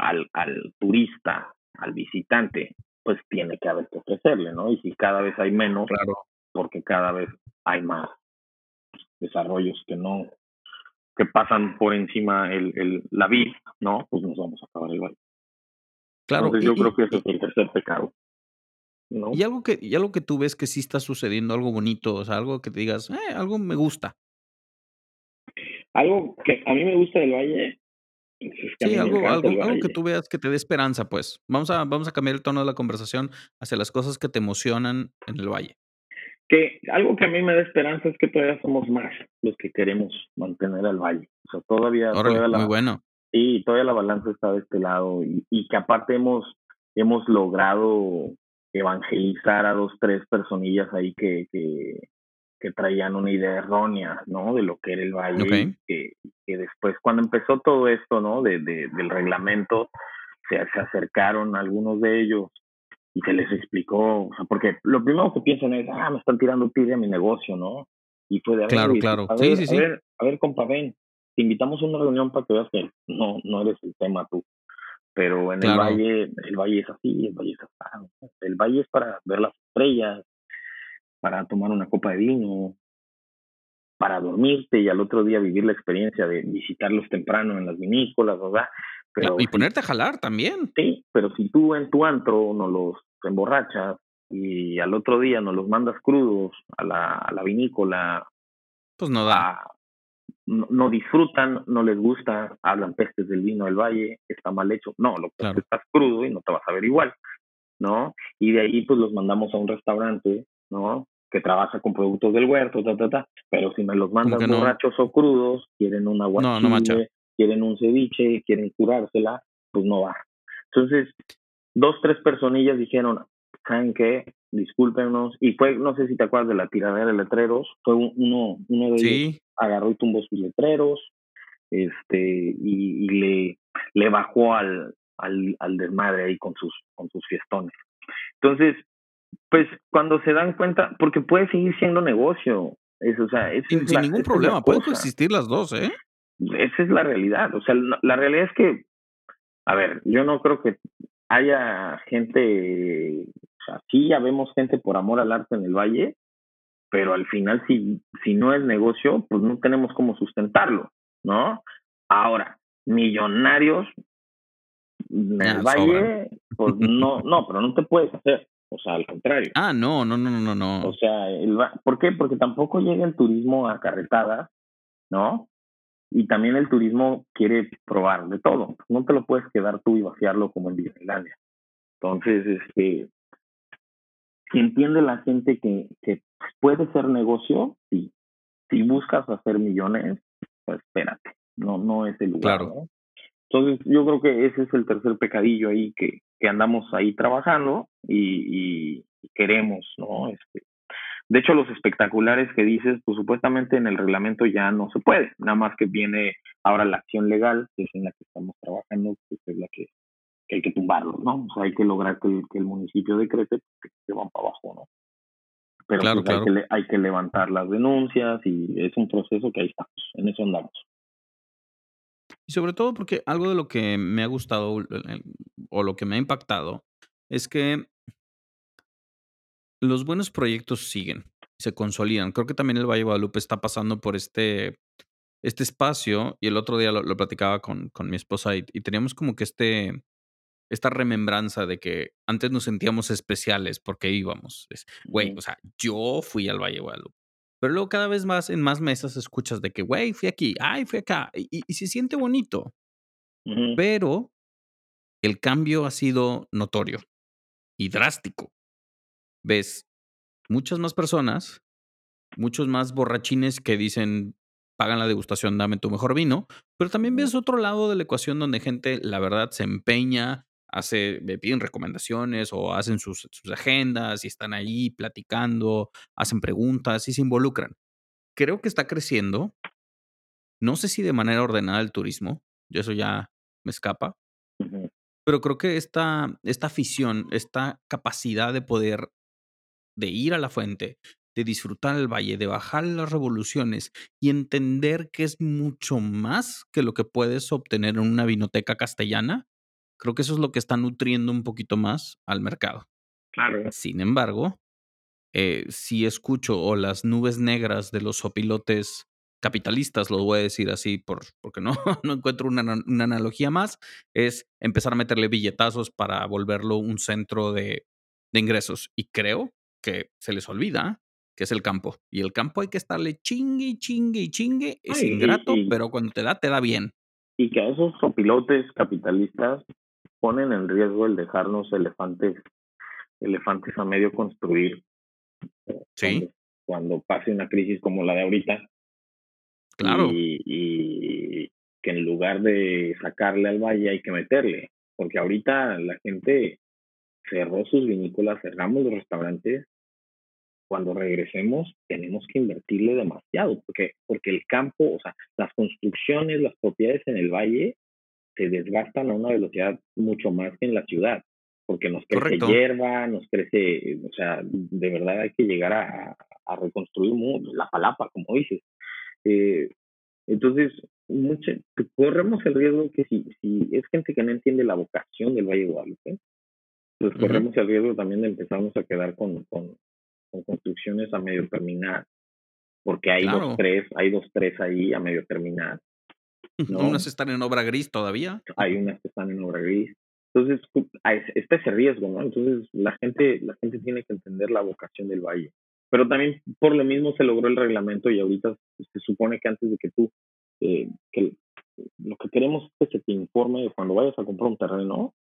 al, al turista, al visitante, pues tiene que haber que ofrecerle, ¿no? Y si cada vez hay menos, claro. Porque cada vez hay más desarrollos que no, que pasan por encima el, el, la vid, ¿no? Pues nos vamos a acabar el valle. Claro. Entonces yo creo que ese es el tercer pecado. ¿no? Y algo que, y algo que tú ves que sí está sucediendo, algo bonito, o sea, algo que te digas, eh, algo me gusta. Algo que a mí me gusta del valle. sí, algo, algo, algo que tú veas que te dé esperanza, pues. Vamos a, vamos a cambiar el tono de la conversación hacia las cosas que te emocionan en el valle. Que algo que a mí me da esperanza es que todavía somos más los que queremos mantener al valle. O sea, todavía, la, muy bueno. Sí, todavía la balanza está de este lado y, y que aparte hemos, hemos logrado evangelizar a dos, tres personillas ahí que, que, que traían una idea errónea, ¿no? De lo que era el valle. Que, que, después, cuando empezó todo esto, ¿no? De, de del reglamento, se, se, acercaron algunos de ellos y se les explicó, o sea, porque lo primero que piensan es, ah, me están tirando tire a mi negocio, ¿no? Y fue de, claro, claro. A sí, sí, sí. A ver, a ver, compa, ven, te invitamos a una reunión para que veas que no, no eres el tema tú. Pero en el valle, el valle es así, el valle es así. El valle es para ver las estrellas, para tomar una copa de vino, para dormirte y al otro día vivir la experiencia de visitarlos temprano en las vinícolas, ¿verdad? Pero y ponerte a jalar también. Sí, pero si tú en tu antro no los emborrachas, y al otro día nos los mandas crudos a la, a la vinícola, pues no da. no, disfrutan, no les gusta, hablan pestes del vino del valle, está mal hecho. No, lo que estás crudo y no te vas a ver igual, ¿no? Y de ahí pues los mandamos a un restaurante, ¿no? Que trabaja con productos del huerto, ta, ta, ta. Pero si me los mandas borrachos o crudos, quieren un aguachile, quieren un ceviche, quieren curársela, pues no va. Entonces, dos, tres personillas dijeron, ¿saben qué? Discúlpenos. Y fue, no sé si te acuerdas de la tiradera de letreros, fue uno, uno de ellos agarró y tumbó sus letreros, este, y, le, le bajó al, al, al desmadre ahí con sus, con sus fiestones. Entonces, pues cuando se dan cuenta, porque puede seguir siendo negocio, es, o sea, sin, ningún problema, pueden coexistir las dos, ¿eh? Esa es la realidad, o sea, la realidad es que, a ver, yo no creo que haya gente, o sea, sí ya vemos gente por amor al arte en el valle, pero al final si, si no es negocio, pues no tenemos cómo sustentarlo, ¿no? Ahora, millonarios en el valle, pues no, no, pero no te puedes hacer. O sea, al contrario. Ah, no, no, no, no, no. O sea, el, ¿por qué? Porque tampoco llega el turismo a carretadas, ¿no? Y también el turismo quiere probar de todo. No te lo puedes quedar tú y vaciarlo como en Disneylandia. Entonces, este, si entiende la gente que, que puede ser negocio, sí. Si buscas hacer millones, pues espérate, no, no es el lugar. Claro. Entonces, yo creo que ese es el tercer pecadillo ahí que, que andamos ahí trabajando y, y queremos, ¿no? Este, de hecho, los espectaculares que dices, pues supuestamente en el reglamento ya no se puede, nada más que viene ahora la acción legal, que es en la que estamos trabajando, que es la que, hay que tumbarlos, ¿no? O sea, hay que lograr que, el municipio decrete que se van para abajo, ¿no? Pero claro, pues, Hay, que, hay que levantar las denuncias y es un proceso que ahí estamos, en eso andamos. Y sobre todo porque algo de lo que me ha gustado o lo que me ha impactado es que los buenos proyectos siguen, se consolidan. Creo que también el Valle de Guadalupe está pasando por este, este espacio y el otro día lo, platicaba con, con, mi esposa y, teníamos como que este, esta remembranza de que antes nos sentíamos especiales porque íbamos. Güey, o sea, yo fui al Valle de Guadalupe. Pero luego cada vez más en más mesas escuchas de que, güey, fui aquí, ay, fui acá, y, se siente bonito. Pero el cambio ha sido notorio y drástico ves muchas más personas, muchos más borrachines que dicen, pagan la degustación, dame tu mejor vino, pero también ves otro lado de la ecuación donde gente, la verdad, se empeña, hace, me piden recomendaciones o hacen sus, sus agendas y están ahí platicando, hacen preguntas y se involucran. Creo que está creciendo. No sé si de manera ordenada el turismo, yo eso ya me escapa, pero creo que esta, esta afición, esta capacidad de poder de ir a la fuente, de disfrutar el valle, de bajar las revoluciones y entender que es mucho más que lo que puedes obtener en una vinoteca castellana, creo que eso es lo que está nutriendo un poquito más al mercado. Claro. Sin embargo, eh, si escucho o las nubes negras de los opilotes capitalistas, lo voy a decir así por, porque no, no encuentro una, una, analogía más, es empezar a meterle billetazos para volverlo un centro de, de ingresos. Y creo que se les olvida, que es el campo. Y el campo hay que estarle chingue, chingue y chingue. Es ingrato, pero cuando te da, te da bien. Y que a esos pilotes capitalistas ponen en riesgo el dejarnos elefantes, elefantes a medio construir. Sí. Cuando, pase una crisis como la de ahorita. Claro. Y, y que en lugar de sacarle al valle hay que meterle. Porque ahorita la gente cerró sus vinícolas, cerramos los restaurantes cuando regresemos tenemos que invertirle demasiado, porque, porque el campo, o sea, las construcciones, las propiedades en el valle se desgastan a una velocidad mucho más que en la ciudad, porque nos crece hierba, nos crece, o sea, de verdad hay que llegar a, a reconstruir la palapa, como dices. Eh, entonces, mucho, corremos el riesgo que si, si es gente que no entiende la vocación del Valle de Guadalupe, pues corremos el riesgo también de empezarnos a quedar con, con, con construcciones a medio terminar, porque hay dos, tres, hay dos, tres ahí a medio terminar. ¿no? Unas están en obra gris todavía. Hay unas que están en obra gris. Entonces, está ese riesgo, ¿no? Entonces, la gente, la gente tiene que entender la vocación del valle. Pero también por lo mismo se logró el reglamento y ahorita se supone que antes de que tú, eh, que lo que queremos es que se te informe cuando vayas a comprar un terreno,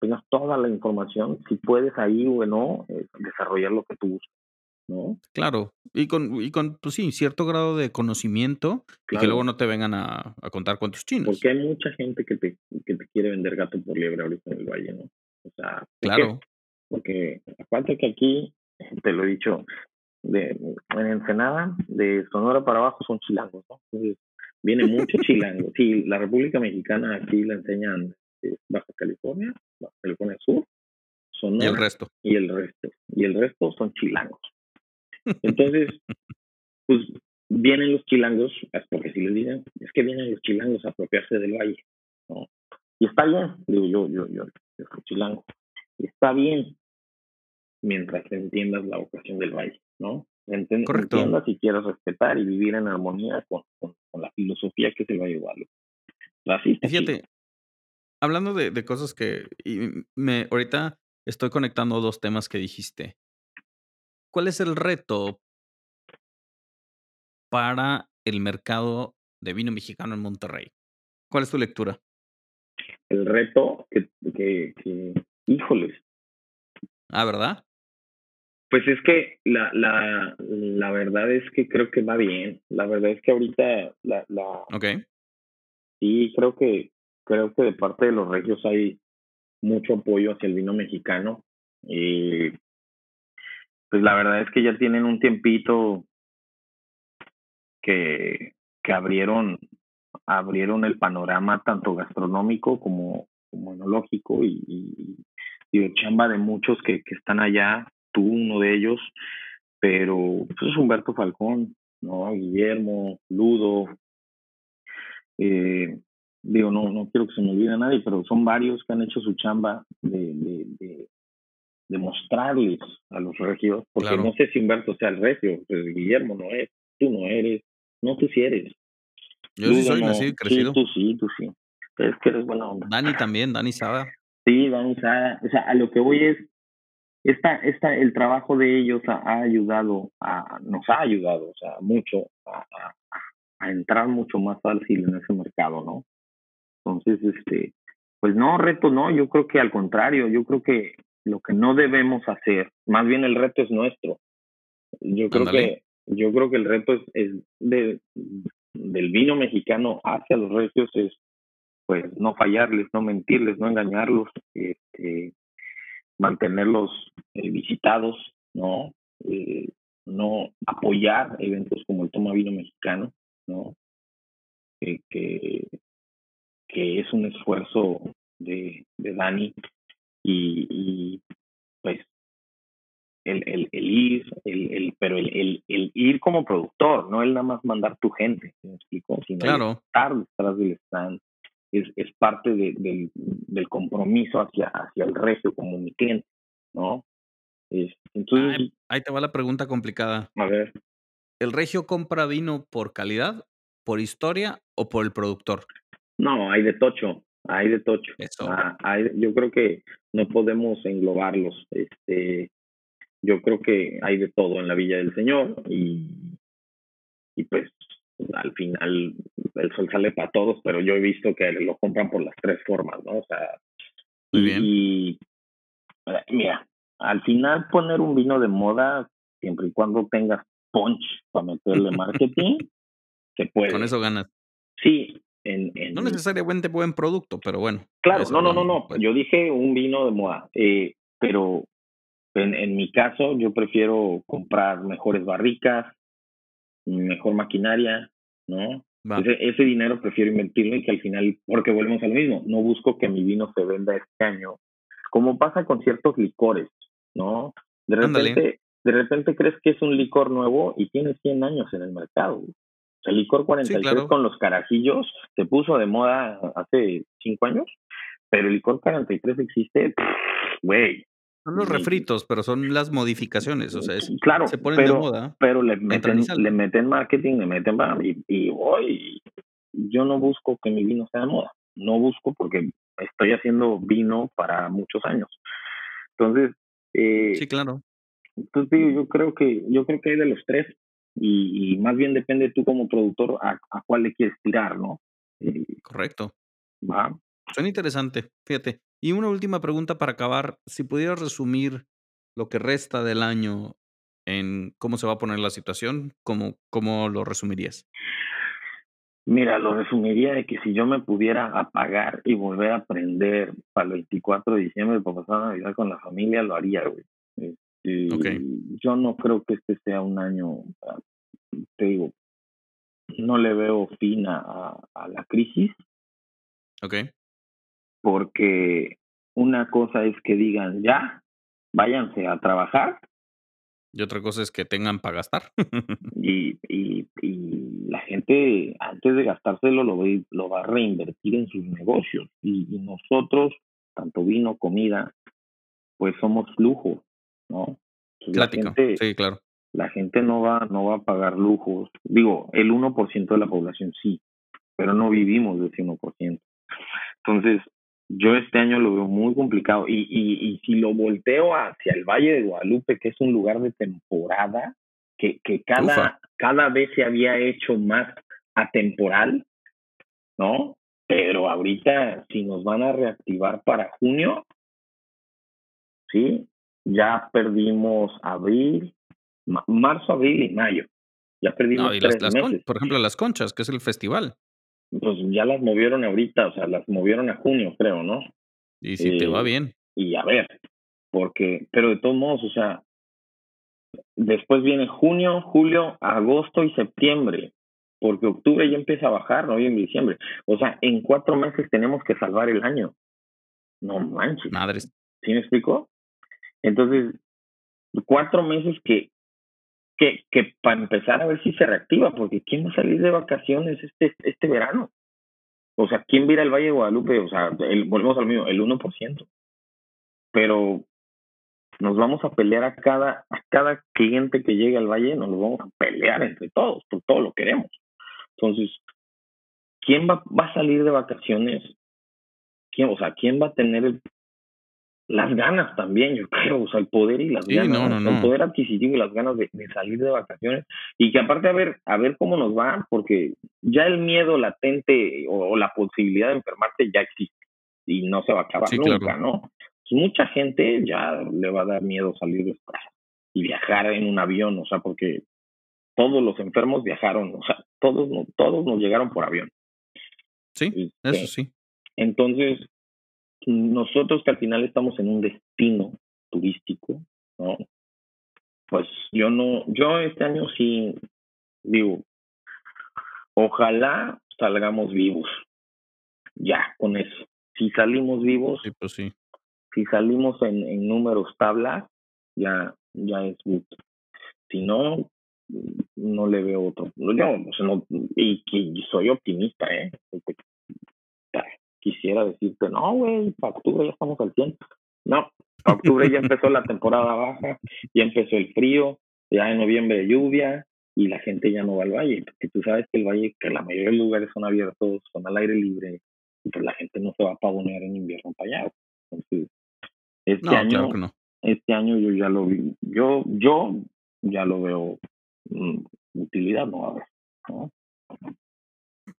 tengas toda la información, si puedes ahí o no eh, desarrollar lo que tú buscas. ¿No? Claro, y con, y con, pues sí, cierto grado de conocimiento y que luego no te vengan a, a, contar cuentos chinos. Porque hay mucha gente que te, que te quiere vender gato por liebre ahorita en el valle, ¿no? O sea, claro. Porque aparte que aquí, te lo he dicho, de, en Ensenada, de Sonora para abajo son chilangos, ¿no? Entonces, viene mucho chilango. Sí, la República Mexicana aquí la enseñan eh, Baja California, Baja California Sur, Sonora. Y el resto. Y el resto. Y el resto son chilangos. Entonces, pues vienen los chilangos, porque si les dicen, es que vienen los chilangos a apropiarse del valle, ¿no? Y está bien, digo yo, yo, yo, yo soy chilango, y está bien mientras entiendas la vocación del valle, ¿no? Correcto. Entiendas y quieras respetar y vivir en armonía con, con, la filosofía que es el Valle Guadalupe. Racista. Fíjate, hablando de, de cosas que y me ahorita estoy conectando dos temas que dijiste. ¿Cuál es el reto para el mercado de vino mexicano en Monterrey? ¿Cuál es tu lectura? El reto que, que, que híjoles. Ah, ¿verdad? Pues es que la, la, la verdad es que creo que va bien. La verdad es que ahorita la, la Ok. sí creo que creo que de parte de los regios hay mucho apoyo hacia el vino mexicano. Y pues la verdad es que ya tienen un tiempito que, que abrieron, abrieron el panorama tanto gastronómico como, como enológico y, y, chamba de muchos que, que están allá, tú uno de ellos, pero pues es Humberto Falcón, ¿no? Guillermo, Ludo, eh, digo, no, no quiero que se me olvide nadie, pero son varios que han hecho su chamba de, de, de, de mostrarles a los regios, porque Claro. no sé si Humberto sea el regio, pues Guillermo no es, tú no eres, no tú sí eres. Yo sí soy nacido y crecido. Sí, tú sí, tú sí. Es que eres buena onda. Dani también, Dani Sada. Sí, Dani Sada. O sea, a lo que voy es, esta, esta, el trabajo de ellos ha, ha ayudado, a, nos ha ayudado, o sea, mucho a, a, a entrar mucho más fácil en ese mercado, ¿no? Entonces, este, pues no, reto no, yo creo que al contrario, yo creo que lo que no debemos hacer, más bien el reto es nuestro. Yo creo que, yo creo que el reto es, es de, del vino mexicano hacia los regios es pues no fallarles, no mentirles, no engañarlos, este, mantenerlos eh, visitados, ¿no? Eh, no apoyar eventos como el Toma Vino Mexicano, ¿no? Que, que, que es un esfuerzo de, de Dani y, y pues el, el, el ir, el, el, pero el, el, el ir como productor, no el nada más mandar tu gente, ¿me explico? Sino Claro. estar detrás del stand, es, es parte de, del, del compromiso hacia, hacia el regio como mi cliente, ¿no? Es, entonces, Ay, ahí te va la pregunta complicada. a ver, ¿El regio compra vino por calidad, por historia o por el productor? no, hay de tocho, hay de tocho. Eso. Ah, hay, yo creo que no podemos englobarlos. Este, yo creo que hay de todo en la Villa del Señor y, y pues al final el sol sale para todos, pero yo he visto que lo compran por las tres formas, ¿no? O sea, Muy y, bien. y, eh, mira, al final poner un vino de moda, siempre y cuando tengas punch para meterle marketing, se puede. Con eso ganas. Sí, en, en, No necesariamente buen producto, pero bueno. Claro, no, no, no, no. Yo dije un vino de moda, eh, pero en, en mi caso yo prefiero comprar mejores barricas, mejor maquinaria, ¿no? Ese, ese dinero prefiero invertirlo y que al final, porque volvemos a lo mismo, no busco que mi vino se venda este año, como pasa con ciertos licores, ¿no? De Ándale. repente, de repente crees que es un licor nuevo y tiene 100 años en el mercado. El licor 43 claro. con los carajillos se puso de moda hace 5 años, pero el licor 43 existe, güey. Son los Sí. refritos, pero son las modificaciones. O sea, es, claro, se ponen pero, de moda. pero le meten, le meten marketing, le meten y, y hoy yo no busco que mi vino sea de moda. no busco porque estoy haciendo vino para muchos años. Entonces, eh, sí, claro. Entonces digo, yo creo que yo creo que hay de los tres y, más bien depende tú como productor a, cuál le quieres tirar, ¿no? Eh, Correcto. Va. Suena interesante, fíjate. Y una última pregunta para acabar. Si pudieras resumir lo que resta del año en cómo se va a poner la situación, ¿cómo, cómo lo resumirías? Mira, lo resumiría de que si yo me pudiera apagar y volver a aprender para el 24 de diciembre para pasar Navidad con la familia, lo haría, güey. Este, yo no creo que este sea un año, te digo, no le veo fin a, a la crisis. Ok porque una cosa es que digan ya, váyanse a trabajar. Y otra cosa es que tengan para gastar. y, y, y, la gente, antes de gastárselo, lo, lo va a reinvertir en sus negocios. Y, nosotros, tanto vino, comida, pues somos lujo, ¿no? la gente, sí, claro. La gente no va, no va a pagar lujos. Digo, el 1% de la población sí, pero no vivimos de ese 1%. Entonces, yo este año lo veo muy complicado. Y, y, y si lo volteo hacia el Valle de Guadalupe, que es un lugar de temporada, que, que cada, cada vez se había hecho más atemporal, ¿no? Pero ahorita, si nos van a reactivar para junio, ¿sí? Ya perdimos abril, marzo, abril y mayo. Ya perdimos tres meses. por ejemplo, las conchas, que es el festival pues ya las movieron ahorita, o sea, las movieron a junio, creo, ¿no? Y si te va eh, bien. Y a ver, porque, pero de todos modos, o sea, después viene junio, julio, agosto y septiembre, porque octubre ya empieza a bajar, noviembre y diciembre. O sea, en cuatro meses tenemos que salvar el año. No manches. Madres. ¿Sí me explico? Entonces, cuatro meses que que, que para empezar a ver si se reactiva, porque ¿quién va a salir de vacaciones este, este verano? O sea, ¿quién va al Valle de Guadalupe? O sea, el, volvemos al mismo, el 1%. Pero nos vamos a pelear a cada, a cada cliente que llegue al Valle, nos lo vamos a pelear entre todos, por todo lo queremos. Entonces, ¿quién va, va a salir de vacaciones? ¿Quién, o sea, ¿quién va a tener el las ganas también, yo creo, o sea, el poder y las ganas, el poder adquisitivo y las ganas de, salir de vacaciones y que aparte a ver, a ver cómo nos va, porque ya el miedo latente o, la posibilidad de enfermarte ya existe y no se va a acabar nunca, ¿no? Pues mucha gente ya le va a dar miedo salir de casa y viajar en un avión, o sea, porque todos los enfermos viajaron, o sea, todos, todos nos llegaron por avión. Sí, eso este, sí. Entonces, nosotros que al final estamos en un destino turístico, ¿no? Pues yo no, yo este año sí digo, ojalá salgamos vivos. Ya, con eso. Si salimos vivos, sí, pues sí. si salimos en, en números tablas, ya, ya es good. Si no, no le veo otro. Yo, o sea, no, y, y soy optimista, ¿eh? Quisiera decirte, no, güey, para octubre ya estamos al 100. No, para octubre ya empezó la temporada baja, ya empezó el frío, ya en noviembre lluvia y la gente ya no va al valle, porque tú sabes que el valle, que la mayoría de lugares son abiertos, son al aire libre, y pues la gente no se va a pavonear en invierno para allá. Entonces, este año, este año yo ya lo vi, yo, yo ya lo veo mm, utilidad, no a ver, ¿no?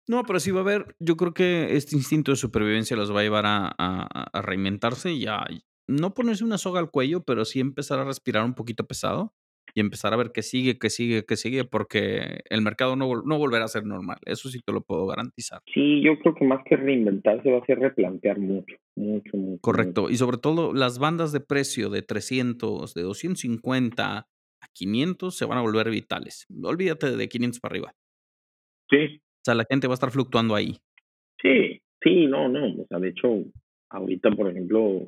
No, pero sí va a haber, yo creo que este instinto de supervivencia los va a llevar a, a, reinventarse y a no ponerse una soga al cuello, pero sí empezar a respirar un poquito pesado y empezar a ver qué sigue, qué sigue, qué sigue, porque el mercado no, no volverá a ser normal. Eso sí te lo puedo garantizar. Sí, yo creo que más que reinventarse va a ser replantear mucho, mucho, mucho. Correcto. Y sobre todo las bandas de precio de 300, de 250 a 500 se van a volver vitales. Olvídate de 500 para arriba. Sí, sea, la gente va a estar fluctuando ahí. Sí, sí, no, no. O sea, de hecho, ahorita, por ejemplo,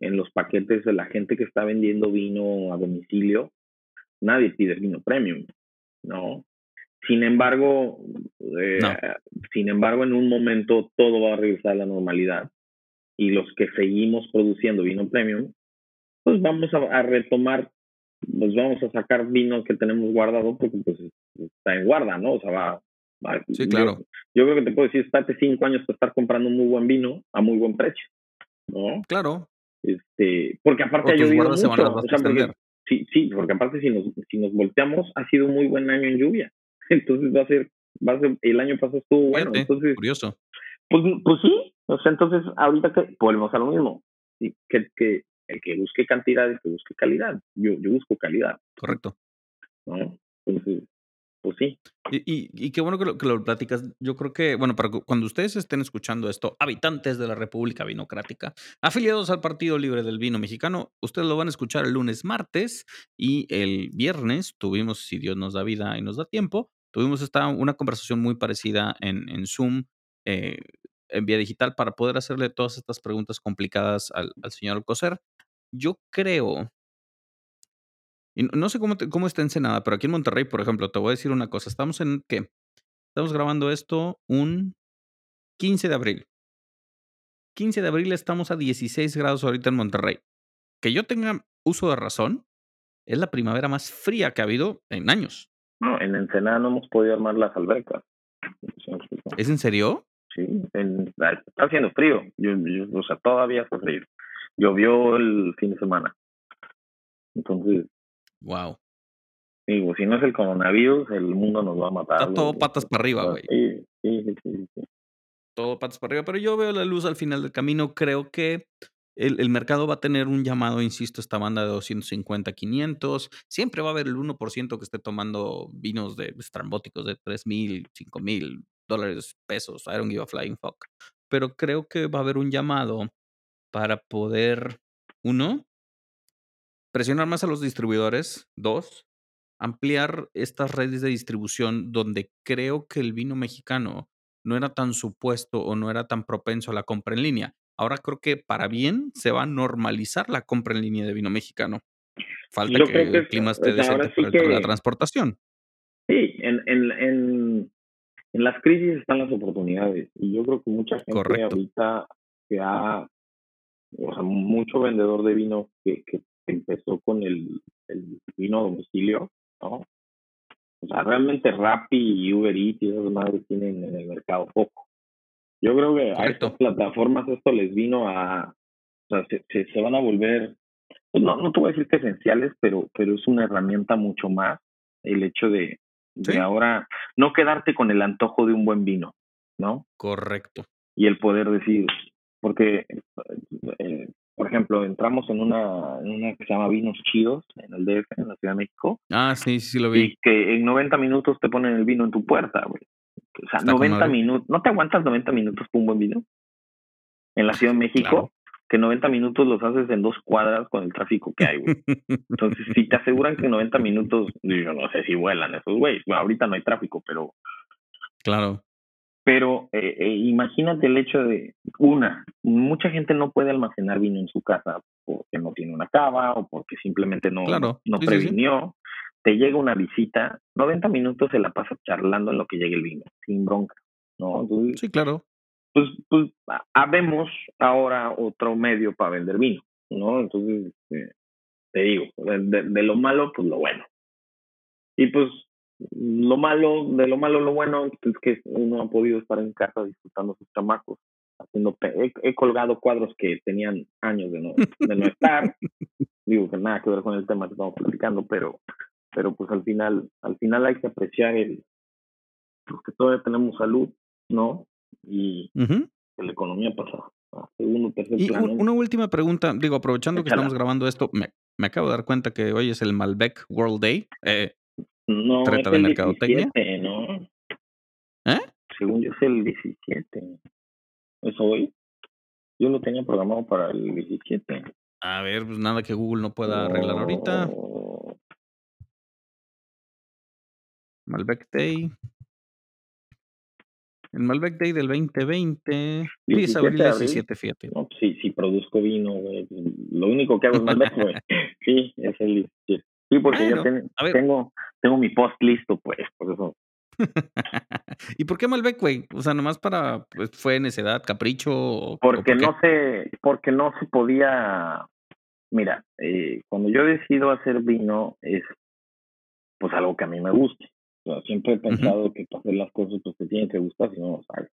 en los paquetes de la gente que está vendiendo vino a domicilio, nadie pide vino premium, ¿no? Sin embargo, eh, sin embargo, en un momento todo va a regresar a la normalidad y los que seguimos produciendo vino premium, pues vamos a, a retomar, pues vamos a sacar vino que tenemos guardado porque pues está en guarda, ¿no? O sea, va, Sí, claro. yo creo que te puedo decir, estate cinco años para estar comprando un muy buen vino a muy buen precio, ¿no? Claro. Este, porque aparte ha llovido mucho. O sea, porque, sí, sí, porque aparte si nos, si nos volteamos, ha sido un muy buen año en lluvia. Entonces va a ser, va a ser, el año pasado estuvo bueno. entonces, curioso. Pues, pues sí, o sea, entonces ahorita que volvemos a lo mismo. Que, que el que busque cantidad y que busque calidad. Yo, yo busco calidad. Correcto. ¿no? Entonces, pues y, qué bueno que lo, que lo, platicas. Yo creo que, bueno, para cuando ustedes estén escuchando esto, habitantes de la República Vinocrática, afiliados al Partido Libre del Vino Mexicano, ustedes lo van a escuchar el lunes, martes y el viernes tuvimos, si Dios nos da vida y nos da tiempo, tuvimos esta, una conversación muy parecida en, en Zoom, eh, en vía digital, para poder hacerle todas estas preguntas complicadas al, al señor Alcocer. Yo creo y no sé cómo, cómo está Ensenada, pero aquí en Monterrey, por ejemplo, te voy a decir una cosa. Estamos en qué? Estamos grabando esto un 15 de abril. 15 de abril estamos a 16 grados ahorita en Monterrey. Que yo tenga uso de razón, es la primavera más fría que ha habido en años. No, en Ensenada no hemos podido armar las albercas. ¿Es en serio? Sí, está haciendo frío. o sea, todavía hace frío. Llovió el fin de semana. Entonces, Wow. Digo, si no es el coronavirus, el mundo nos va a matar. Está todo patas para arriba, güey. Sí, sí, sí, sí, Todo patas para arriba, pero yo veo la luz al final del camino. Creo que el, el, mercado va a tener un llamado, insisto, esta banda de 250, 500. Siempre va a haber el 1% que esté tomando vinos de estrambóticos de 3 mil, 5 mil dólares, pesos. I don't give a flying fuck. Pero creo que va a haber un llamado para poder, uno, presionar más a los distribuidores. Dos, ampliar estas redes de distribución donde creo que el vino mexicano no era tan supuesto o no era tan propenso a la compra en línea. Ahora creo que para bien se va a normalizar la compra en línea de vino mexicano. Falta que, el clima esté decente para la transportación. Sí, en, en, en, en, las crisis están las oportunidades. Y yo creo que mucha gente ahorita que ha, o sea, mucho vendedor de vino que, que empezó con el, el vino a domicilio, ¿no? O sea, realmente Rappi y Uber Eats y esas madres tienen en el mercado poco. Yo creo que a estas plataformas esto les vino a, o sea, se, se, van a volver, pues no, no te voy a decir que esenciales, pero, pero es una herramienta mucho más el hecho de, de ahora no quedarte con el antojo de un buen vino, ¿no? Correcto. Y el poder decir, porque eh, por ejemplo, entramos en una, en una que se llama Vinos Chidos en el DF, en la Ciudad de México. Ah, sí, sí lo vi. Y que en 90 minutos te ponen el vino en tu puerta, güey. O sea, 90 minutos. ¿No te aguantas 90 minutos por un buen vino? En la Ciudad de México, que 90 minutos los haces en dos cuadras con el tráfico que hay, güey. Entonces, si te aseguran que en 90 minutos, yo no sé si vuelan esos güeyes. Bueno, ahorita no hay tráfico, pero. Claro. Pero eh, eh, imagínate el hecho de, una, mucha gente no puede almacenar vino en su casa porque no tiene una cava o porque simplemente no, no previnió. Te llega una visita, 90 minutos se la pasa charlando en lo que llegue el vino, sin bronca, ¿no? sí, claro. Pues, pues habemos ahora otro medio para vender vino, ¿no? Entonces, este, te digo, de lo malo, pues lo bueno. Y pues lo malo, de lo malo, lo bueno es que uno ha podido estar en casa disfrutando sus chamacos. Haciendo, he, colgado cuadros que tenían años de no, de no estar. Digo que nada que ver con el tema que estamos platicando, pero, pero pues al final, al final hay que apreciar el pues, que todavía tenemos salud, ¿no? Y que la economía pasa a segundo, tercer y Una última pregunta, digo, aprovechando que estamos grabando esto, me, me, acabo de dar cuenta que hoy es el Malbec World Day. Eh, no, trata de mercadotecnia. ¿no? ¿Eh? Según yo es el 17. ¿Es hoy? Yo lo tenía programado para el 17. A ver, pues nada que Google no pueda arreglar ahorita. Malbec Day. El Malbec Day del 2020. 17 abril 17, fíjate. No, pues sí, sí produzco vino, güey. Lo único que hago es Malbec, güey. sí, es el 17. Sí, porque yo tengo, tengo mi post listo, pues, por eso. ¿Y por qué Malbec, güey? O sea, nomás para, pues, fue necedad, capricho. porque no se, porque no se podía, mira, eh, cuando yo decido hacer vino es, pues, algo que a mí me guste, O sea, siempre he pensado que para hacer las cosas pues te tienen que gustar, si no, no sabes.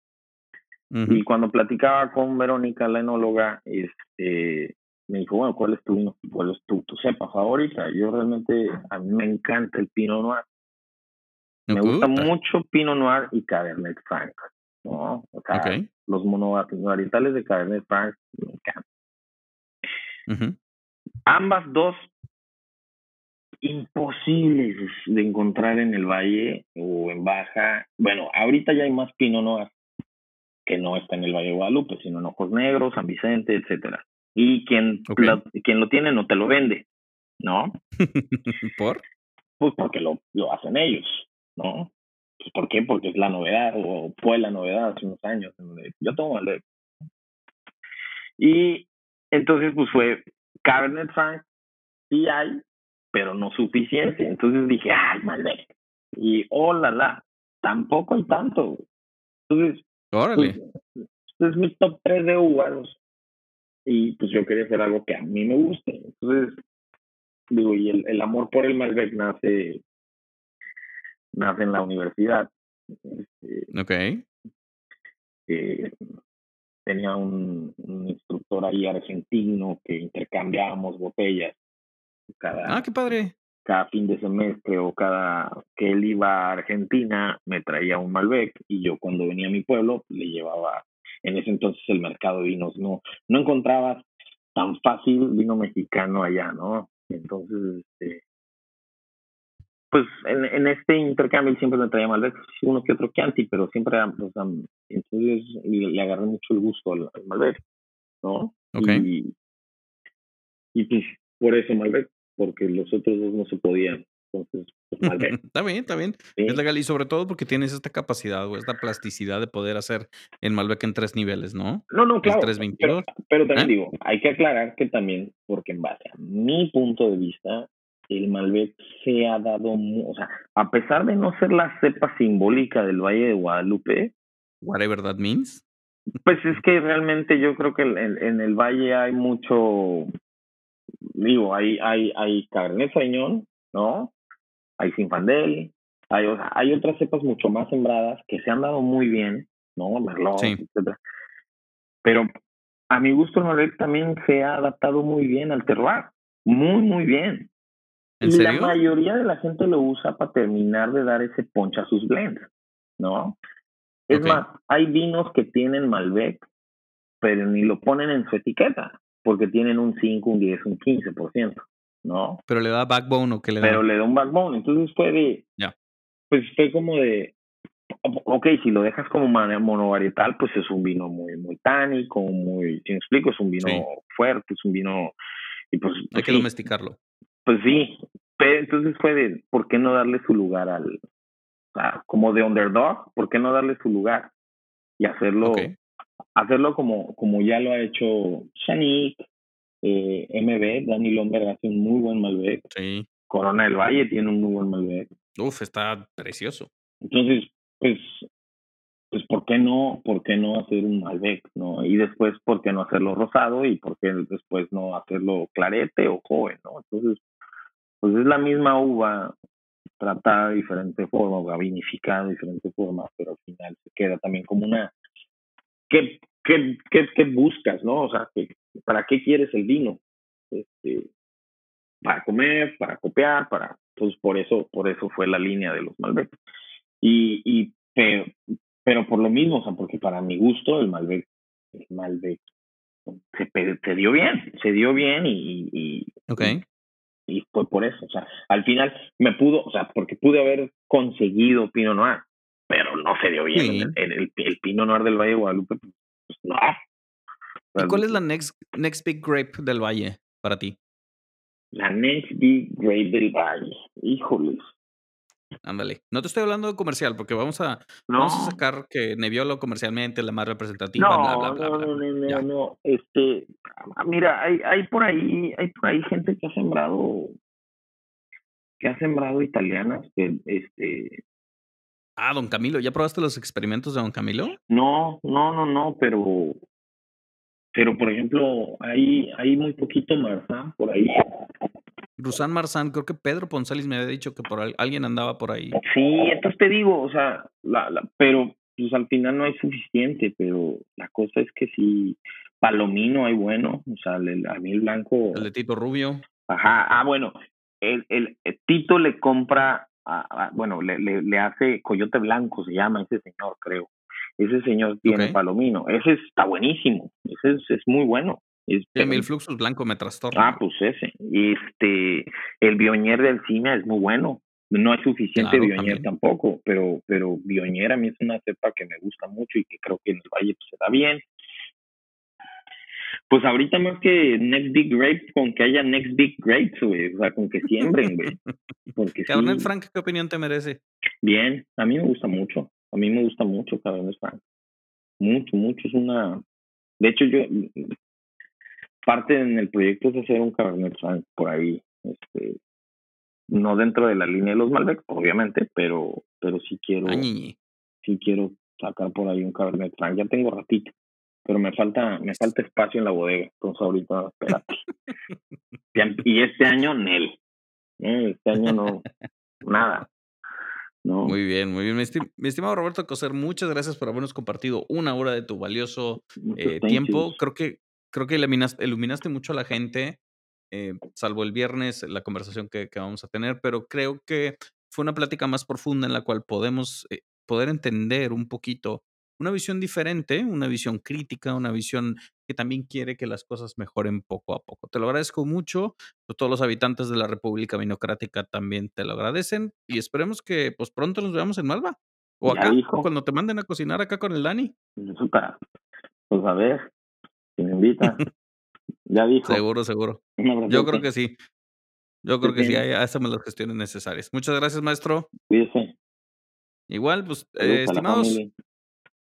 Y cuando platicaba con Verónica, la enóloga, este, me dijo, bueno, ¿cuál es tu ¿Cuál es tu, tu cepa favorita? Yo realmente, a mí me encanta el Pinot Noir. Me gusta mucho Pinot Noir y Cabernet Franc, ¿no? O sea, los monovarietales de Cabernet Franc me encantan. Ambas dos imposibles de encontrar en el valle o en baja. Bueno, ahorita ya hay más Pinot Noir que no está en el Valle de Guadalupe, sino en Ojos Negros, San Vicente, etcétera. Y quien, lo, quien lo tiene no te lo vende, ¿no? ¿Por? Pues porque lo, lo hacen ellos, ¿no? Pues ¿Por qué? Porque es la novedad, o fue la novedad hace unos años. Yo tengo Malbec. Y entonces, pues fue Cabernet Franc, sí hay, pero no suficiente. Entonces dije, ay, Malbec. Y, oh, la, la, tampoco hay tanto. Entonces, Órale. Pues, es mi top 3 de uvas. Y pues yo quería hacer algo que a mí me guste. Entonces, digo, y el, el amor por el Malbec nace, nace en la universidad. Este, ok. Eh, tenía un, un, instructor ahí argentino que intercambiábamos botellas. Cada, ah, qué padre cada fin de semestre o cada que él iba a Argentina me traía un Malbec y yo cuando venía a mi pueblo le llevaba en ese entonces el mercado de vinos no no encontrabas tan fácil vino mexicano allá no entonces este pues en, en este intercambio siempre me traía Malbec uno que otro Chianti pero siempre o sea, entonces le, agarré mucho el gusto al, Malbec no okay. y, y pues por eso Malbec porque los otros dos no se podían. Entonces, pues, está bien, está bien. Es legal y sobre todo porque tienes esta capacidad o esta plasticidad de poder hacer en Malbec en tres niveles, ¿no? No, no, claro. Pero, pero, también ¿Eh? digo, hay que aclarar que también, porque en base a mi punto de vista, el Malbec se ha dado, o sea, a pesar de no ser la cepa simbólica del Valle de Guadalupe. Whatever that means. Pues es que realmente yo creo que en el Valle hay mucho digo, hay, hay, hay Cabernet Sauvignon, ¿no? Hay Sinfandel, hay, hay otras cepas mucho más sembradas que se han dado muy bien, ¿no? Merlot, etcétera. Pero a mi gusto el Malbec también se ha adaptado muy bien al terroir, muy, muy bien. ¿En y la mayoría de la gente lo usa para terminar de dar ese poncha a sus blends, ¿no? Es más, hay vinos que tienen Malbec, pero ni lo ponen en su etiqueta porque tienen un 5, un 10, un 15%, ¿no? Pero le da backbone o qué le da. Pero le da un backbone, entonces fue de, ya. pues fue como de, ok, si lo dejas como monovarietal, pues es un vino muy, muy tánico, muy, si me explico, es un vino fuerte, es un vino, y pues. Hay que domesticarlo. Pues sí, pero entonces fue de, ¿por qué no darle su lugar al, como de underdog, ¿por qué no darle su lugar? Y hacerlo, hacerlo como, como ya lo ha hecho Shanik, eh, MB, Dani Lomberg hace un muy buen Malbec. Sí. Corona del Valle tiene un muy buen Malbec. Uf, está precioso. Entonces, pues, pues ¿por qué no, por qué no hacer un Malbec, no? Y después, ¿por qué no hacerlo rosado? Y ¿por qué después no hacerlo clarete o joven, no? Entonces, pues es la misma uva tratada de diferente forma, o vinificada de diferente forma, pero al final se queda también como una ¿qué, qué, qué, qué buscas, no? O sea, ¿para qué quieres el vino? Este, para comer, para copiar, para, pues por eso, por eso fue la línea de los Malbec. Y, y pero, pero por lo mismo, o sea, porque para mi gusto el Malbec, el Malbec se, se dio bien, se dio bien y, y, okay. y, fue por eso, o sea, al final me pudo, o sea, porque pude haber conseguido Pinot Noir, pero no se dio bien. El, el, el, Pino Noir del Valle de Guadalupe, pues no. ¿Y cuál es la next, next big grape del Valle para ti? La next big grape del Valle. Híjoles. Ándale. No te estoy hablando de comercial, porque vamos a, vamos a sacar que Nebbiolo comercialmente la más representativa, no, bla, bla, bla, No, no, no, no, Este, mira, hay, hay por ahí, hay por ahí gente que ha sembrado, que ha sembrado italianas, que este, Ah, don Camilo, ¿ya probaste los experimentos de don Camilo? No, no, no, no, pero pero por ejemplo, hay hay muy poquito más, por ahí. Rusán Marzán, creo que Pedro Ponzalis me había dicho que por alguien andaba por ahí. Sí, entonces te digo, o sea, la, la, pero pues al final no hay suficiente, pero la cosa es que si Palomino hay bueno, o sea, el, a mí el blanco. El de Tito Rubio. Ajá, ah, bueno, el, el, Tito le compra, bueno, le, le, le, hace Coyote Blanco, se llama ese señor, creo. Ese señor tiene Palomino, ese está buenísimo, ese es, es muy bueno. Este, el Fluxus Blanco me trastorna. Ah, pues ese. Este, el Bioñer del cine es muy bueno. No es suficiente Bioñer tampoco, pero, pero Bioñer a mí es una cepa que me gusta mucho y que creo que en el Valle pues, se da bien. Pues ahorita más que Next Big Grapes, con que haya Next Big Grapes, güey. O sea, con que siembren, güey. Porque Cabernet Frank, ¿qué opinión te merece? Bien, a mí me gusta mucho. A mí me gusta mucho Cabernet Franc. Mucho, mucho. Es una... De hecho, yo parte en el proyecto es hacer un Cabernet Franc por ahí, este, no dentro de la línea de los Malbec, obviamente, pero, pero sí quiero, sí quiero sacar por ahí un Cabernet Franc. Ya tengo ratito, pero me falta, me falta espacio en la bodega, entonces ahorita espérate. y este año Nel, ¿eh? este año no, nada. No. Muy bien, muy bien. Mi, estimado Roberto Coser, muchas gracias por habernos compartido una hora de tu valioso eh, tiempo. Creo que creo que iluminaste, iluminaste mucho a la gente, eh, salvo el viernes, la conversación que, que, vamos a tener, pero creo que fue una plática más profunda en la cual podemos eh, poder entender un poquito una visión diferente, una visión crítica, una visión que también quiere que las cosas mejoren poco a poco. Te lo agradezco mucho. Todos los habitantes de la República Minocrática también te lo agradecen y esperemos que pues pronto nos veamos en Malva. O acá, cuando te manden a cocinar acá con el Dani. Pues a ver, si me invita. ya dijo. Seguro, seguro. Yo creo que sí. Yo creo que sí, hacemos las gestiones necesarias. Muchas gracias, maestro. Cuídese. Igual, pues, eh, estimados.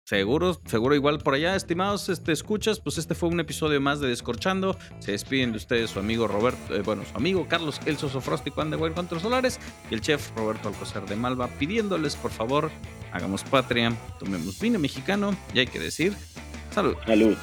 Seguro, seguro igual por allá, estimados, este, escuchas, pues este fue un episodio más de Descorchando. Se despiden de ustedes su amigo Roberto, eh, bueno, su amigo Carlos Elso Sofrosti Juan de Buen Contra Solares y el chef Roberto Alcocer de Malva, pidiéndoles por favor, hagamos patria, tomemos vino mexicano y hay que decir, salud. Salud.